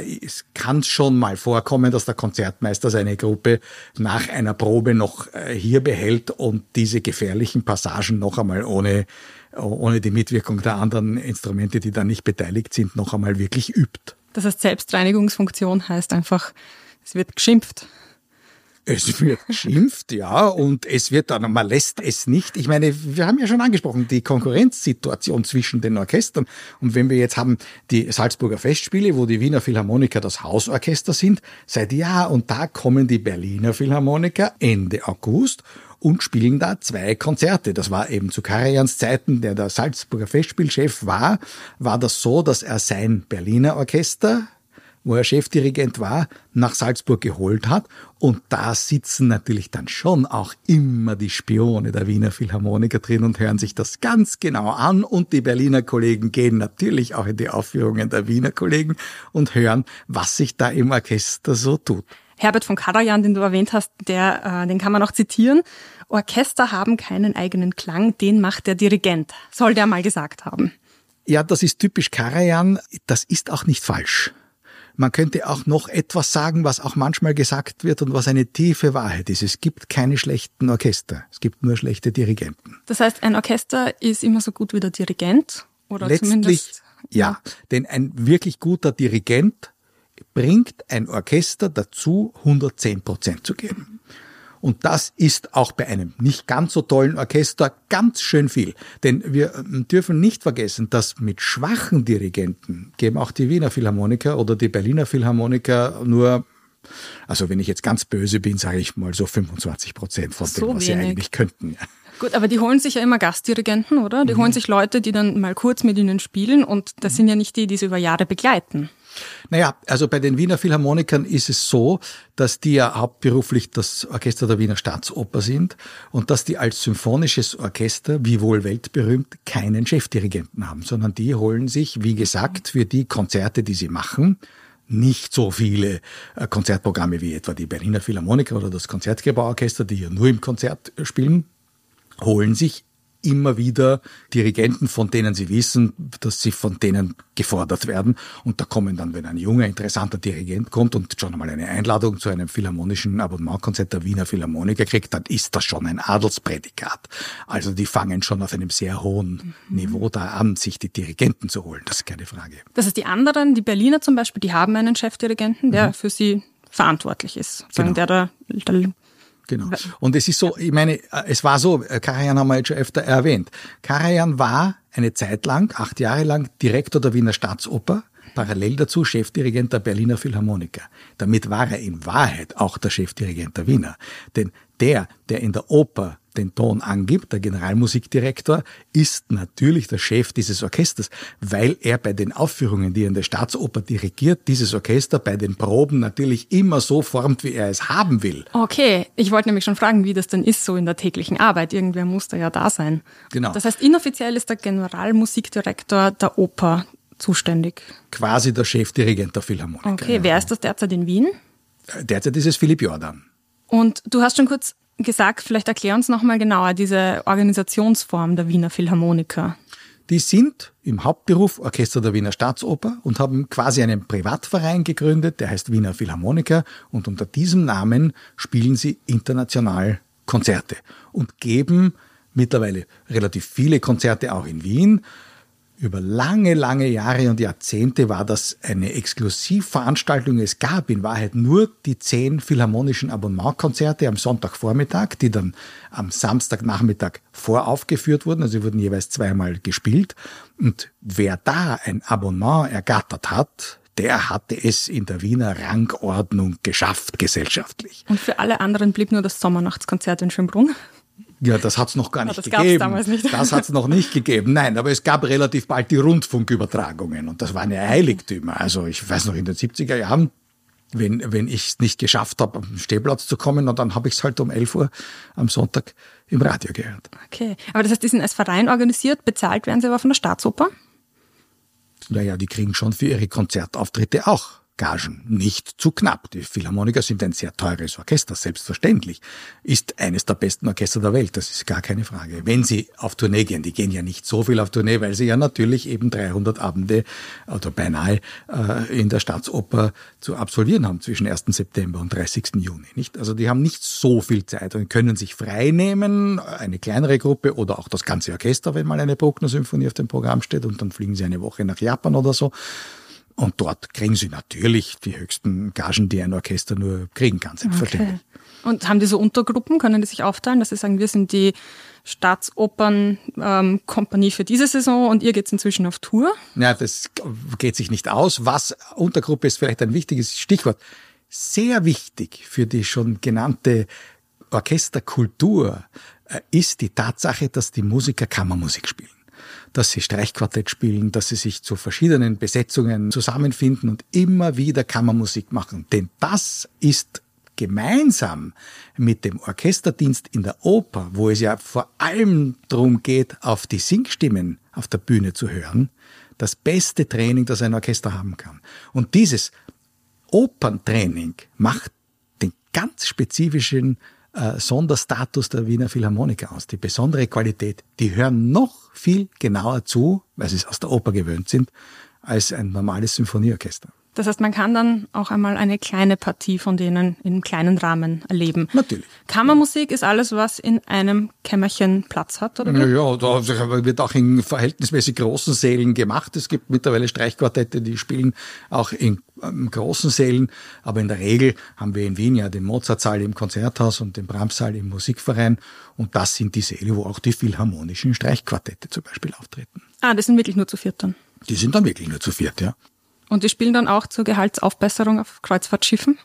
kann es schon mal vorkommen, dass der Konzertmeister seine Gruppe nach einer Probe noch äh, hier behält und diese gefährlichen Passagen noch einmal ohne, ohne die Mitwirkung der anderen Instrumente, die da nicht beteiligt sind, noch einmal wirklich übt. Das heißt, Selbstreinigungsfunktion heißt einfach, es wird geschimpft. Es wird geschimpft, ja, und es wird dann, man lässt es nicht. Ich meine, wir haben ja schon angesprochen, die Konkurrenzsituation zwischen den Orchestern. Und wenn wir jetzt haben die Salzburger Festspiele, wo die Wiener Philharmoniker das Hausorchester sind, seit Jahr und Tag kommen die Berliner Philharmoniker Ende August und spielen da zwei Konzerte. Das war eben zu Karajans Zeiten, der der Salzburger Festspielchef war, war das so, dass er sein Berliner Orchester wo er Chefdirigent war, nach Salzburg geholt hat. Und da sitzen natürlich dann schon auch immer die Spione der Wiener Philharmoniker drin und hören sich das ganz genau an. Und die Berliner Kollegen gehen natürlich auch in die Aufführungen der Wiener Kollegen und hören, was sich da im Orchester so tut. Herbert von Karajan, den du erwähnt hast, der, äh, den kann man auch zitieren. Orchester haben keinen eigenen Klang, den macht der Dirigent, soll der mal gesagt haben. Ja, das ist typisch Karajan. Das ist auch nicht falsch. Man könnte auch noch etwas sagen, was auch manchmal gesagt wird und was eine tiefe Wahrheit ist. Es gibt keine schlechten Orchester. Es gibt nur schlechte Dirigenten. Das heißt, ein Orchester ist immer so gut wie der Dirigent? Oder Letztlich, zumindest, ja. ja. Denn ein wirklich guter Dirigent bringt ein Orchester dazu, 110 Prozent zu geben. Und das ist auch bei einem nicht ganz so tollen Orchester ganz schön viel. Denn wir ähm, dürfen nicht vergessen, dass mit schwachen Dirigenten geben auch die Wiener Philharmoniker oder die Berliner Philharmoniker nur also wenn ich jetzt ganz böse bin, sage ich mal so 25 Prozent von so dem, was wenig. sie eigentlich könnten. Ja. Gut, aber die holen sich ja immer Gastdirigenten, oder? Die mhm. holen sich Leute, die dann mal kurz mit ihnen spielen und das sind ja nicht die, die sie über Jahre begleiten. Naja, also bei den Wiener Philharmonikern ist es so, dass die ja hauptberuflich das Orchester der Wiener Staatsoper sind und dass die als symphonisches Orchester, wie wohl weltberühmt, keinen Chefdirigenten haben, sondern die holen sich, wie gesagt, für die Konzerte, die sie machen, nicht so viele äh, Konzertprogramme wie etwa die Berliner Philharmoniker oder das Konzertgebauorchester, die ja nur im Konzert spielen, holen sich immer wieder Dirigenten, von denen sie wissen, dass sie von denen gefordert werden. Und da kommen dann, wenn ein junger, interessanter Dirigent kommt und schon einmal eine Einladung zu einem philharmonischen Abonnementkonzert der Wiener Philharmoniker kriegt, dann ist das schon ein Adelsprädikat. Also die fangen schon auf einem sehr hohen mhm. Niveau da an, sich die Dirigenten zu holen. Das ist keine Frage. Das heißt, die anderen, die Berliner zum Beispiel, die haben einen Chefdirigenten, der mhm. für sie verantwortlich ist. Genau. Der da, der Genau. Und es ist so, ich meine, es war so, Karajan haben wir jetzt schon öfter erwähnt. Karajan war eine Zeit lang, acht Jahre lang, Direktor der Wiener Staatsoper, parallel dazu Chefdirigent der Berliner Philharmoniker. Damit war er in Wahrheit auch der Chefdirigent der Wiener. Denn der, der in der Oper den Ton angibt, der Generalmusikdirektor, ist natürlich der Chef dieses Orchesters, weil er bei den Aufführungen, die er in der Staatsoper dirigiert, dieses Orchester bei den Proben natürlich immer so formt, wie er es haben will. Okay, ich wollte nämlich schon fragen, wie das denn ist so in der täglichen Arbeit. Irgendwer muss da ja da sein. Genau. Das heißt, inoffiziell ist der Generalmusikdirektor der Oper zuständig. Quasi der Chefdirigent der Philharmoniker. Okay, wer ist das derzeit in Wien? Derzeit ist es Philipp Jordan. Und du hast schon kurz gesagt, vielleicht erklär uns nochmal genauer diese Organisationsform der Wiener Philharmoniker. Die sind im Hauptberuf Orchester der Wiener Staatsoper und haben quasi einen Privatverein gegründet, der heißt Wiener Philharmoniker und unter diesem Namen spielen sie international Konzerte und geben mittlerweile relativ viele Konzerte auch in Wien über lange, lange Jahre und Jahrzehnte war das eine Exklusivveranstaltung. Es gab in Wahrheit nur die zehn philharmonischen Abonnementkonzerte am Sonntagvormittag, die dann am Samstagnachmittag voraufgeführt wurden. Also sie wurden jeweils zweimal gespielt. Und wer da ein Abonnement ergattert hat, der hatte es in der Wiener Rangordnung geschafft, gesellschaftlich. Und für alle anderen blieb nur das Sommernachtskonzert in Schönbrunn? Ja, das hat es noch gar nicht ja, das gegeben. Damals nicht. Das hat es noch nicht gegeben. Nein, aber es gab relativ bald die Rundfunkübertragungen und das waren ja Heiligtümer. Also ich weiß noch in den 70er Jahren wenn, wenn ich es nicht geschafft habe, am Stehplatz zu kommen, und dann habe ich es halt um 11 Uhr am Sonntag im Radio gehört. Okay, aber das heißt, die sind als Verein organisiert, bezahlt werden sie aber von der Staatsoper? Naja, die kriegen schon für ihre Konzertauftritte auch Gagen nicht zu knapp. Die Philharmoniker sind ein sehr teures Orchester, selbstverständlich. Ist eines der besten Orchester der Welt, das ist gar keine Frage. Wenn sie auf Tournee gehen, die gehen ja nicht so viel auf Tournee, weil sie ja natürlich eben 300 Abende oder beinahe äh, in der Staatsoper zu absolvieren haben zwischen 1. September und 30. Juni. Nicht? Also die haben nicht so viel Zeit und können sich frei nehmen, eine kleinere Gruppe oder auch das ganze Orchester, wenn mal eine Bruckner-Symphonie auf dem Programm steht und dann fliegen sie eine Woche nach Japan oder so. Und dort kriegen sie natürlich die höchsten Gagen, die ein Orchester nur kriegen kann, selbstverständlich. Okay. Und haben die so Untergruppen? Können die sich aufteilen, dass sie sagen, wir sind die Staatsopern-Kompanie ähm, für diese Saison und ihr geht inzwischen auf Tour? Ja, das geht sich nicht aus. Was Untergruppe ist vielleicht ein wichtiges Stichwort. Sehr wichtig für die schon genannte Orchesterkultur äh, ist die Tatsache, dass die Musiker Kammermusik spielen dass sie Streichquartett spielen, dass sie sich zu verschiedenen Besetzungen zusammenfinden und immer wieder Kammermusik machen. Denn das ist gemeinsam mit dem Orchesterdienst in der Oper, wo es ja vor allem darum geht, auf die Singstimmen auf der Bühne zu hören, das beste Training, das ein Orchester haben kann. Und dieses Operntraining macht den ganz spezifischen äh, Sonderstatus der Wiener Philharmoniker aus, die besondere Qualität. Die hören noch viel genauer zu, weil sie es aus der Oper gewöhnt sind, als ein normales Symphonieorchester. Das heißt, man kann dann auch einmal eine kleine Partie von denen in einem kleinen Rahmen erleben. Natürlich. Kammermusik ist alles, was in einem Kämmerchen Platz hat, oder? Ja, da wird auch in verhältnismäßig großen Sälen gemacht. Es gibt mittlerweile Streichquartette, die spielen auch in ähm, großen Sälen. Aber in der Regel haben wir in Wien ja den Mozartsaal im Konzerthaus und den Brahmssaal im Musikverein. Und das sind die Säle, wo auch die philharmonischen Streichquartette zum Beispiel auftreten. Ah, das sind wirklich nur zu viert dann? Die sind dann wirklich nur zu viert, ja. Und die spielen dann auch zur Gehaltsaufbesserung auf Kreuzfahrtschiffen?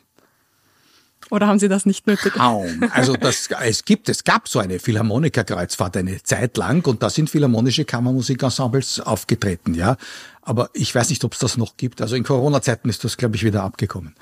Oder haben Sie das nicht nötig? Kaum. Also das, es gibt, es gab so eine Philharmoniker-Kreuzfahrt eine Zeit lang und da sind philharmonische Kammermusikensembles aufgetreten, ja. Aber ich weiß nicht, ob es das noch gibt. Also in Corona-Zeiten ist das, glaube ich, wieder abgekommen.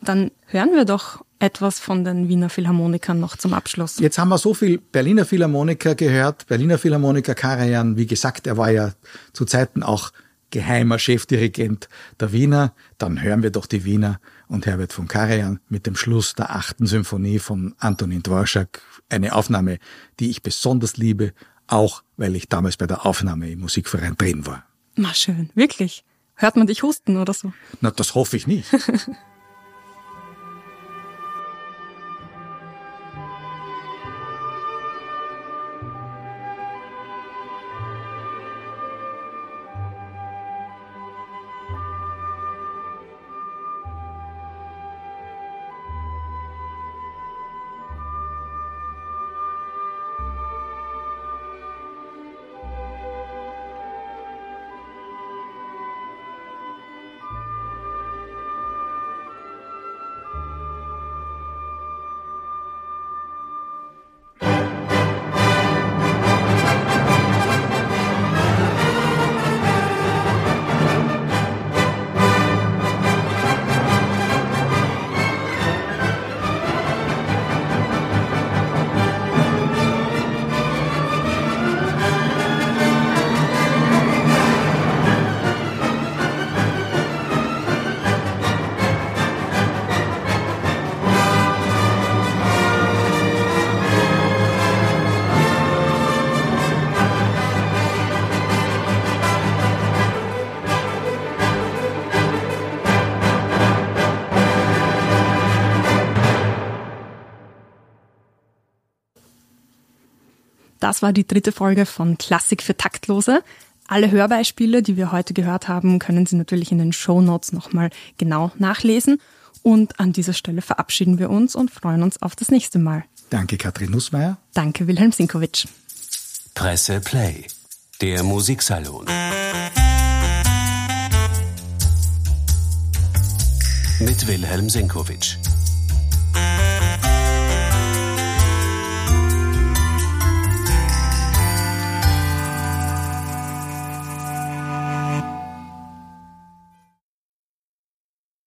Dann hören wir doch etwas von den Wiener Philharmonikern noch zum Abschluss. Jetzt haben wir so viel Berliner Philharmoniker gehört. Berliner Philharmoniker Karajan, wie gesagt, er war ja zu Zeiten auch geheimer Chefdirigent der Wiener. Dann hören wir doch die Wiener und Herbert von Karajan mit dem Schluss der achten Symphonie von Antonin Dvorak. Eine Aufnahme, die ich besonders liebe, auch weil ich damals bei der Aufnahme im Musikverein drin war. Na schön, wirklich. Hört man dich husten oder so? Na, das hoffe ich nicht. Das war die dritte Folge von Klassik für Taktlose. Alle Hörbeispiele, die wir heute gehört haben, können Sie natürlich in den Show Notes nochmal genau nachlesen. Und an dieser Stelle verabschieden wir uns und freuen uns auf das nächste Mal. Danke, Katrin Nussmeier. Danke, Wilhelm Sinkowitsch. Presse Play, der Musiksalon. Mit Wilhelm Sinkowitsch.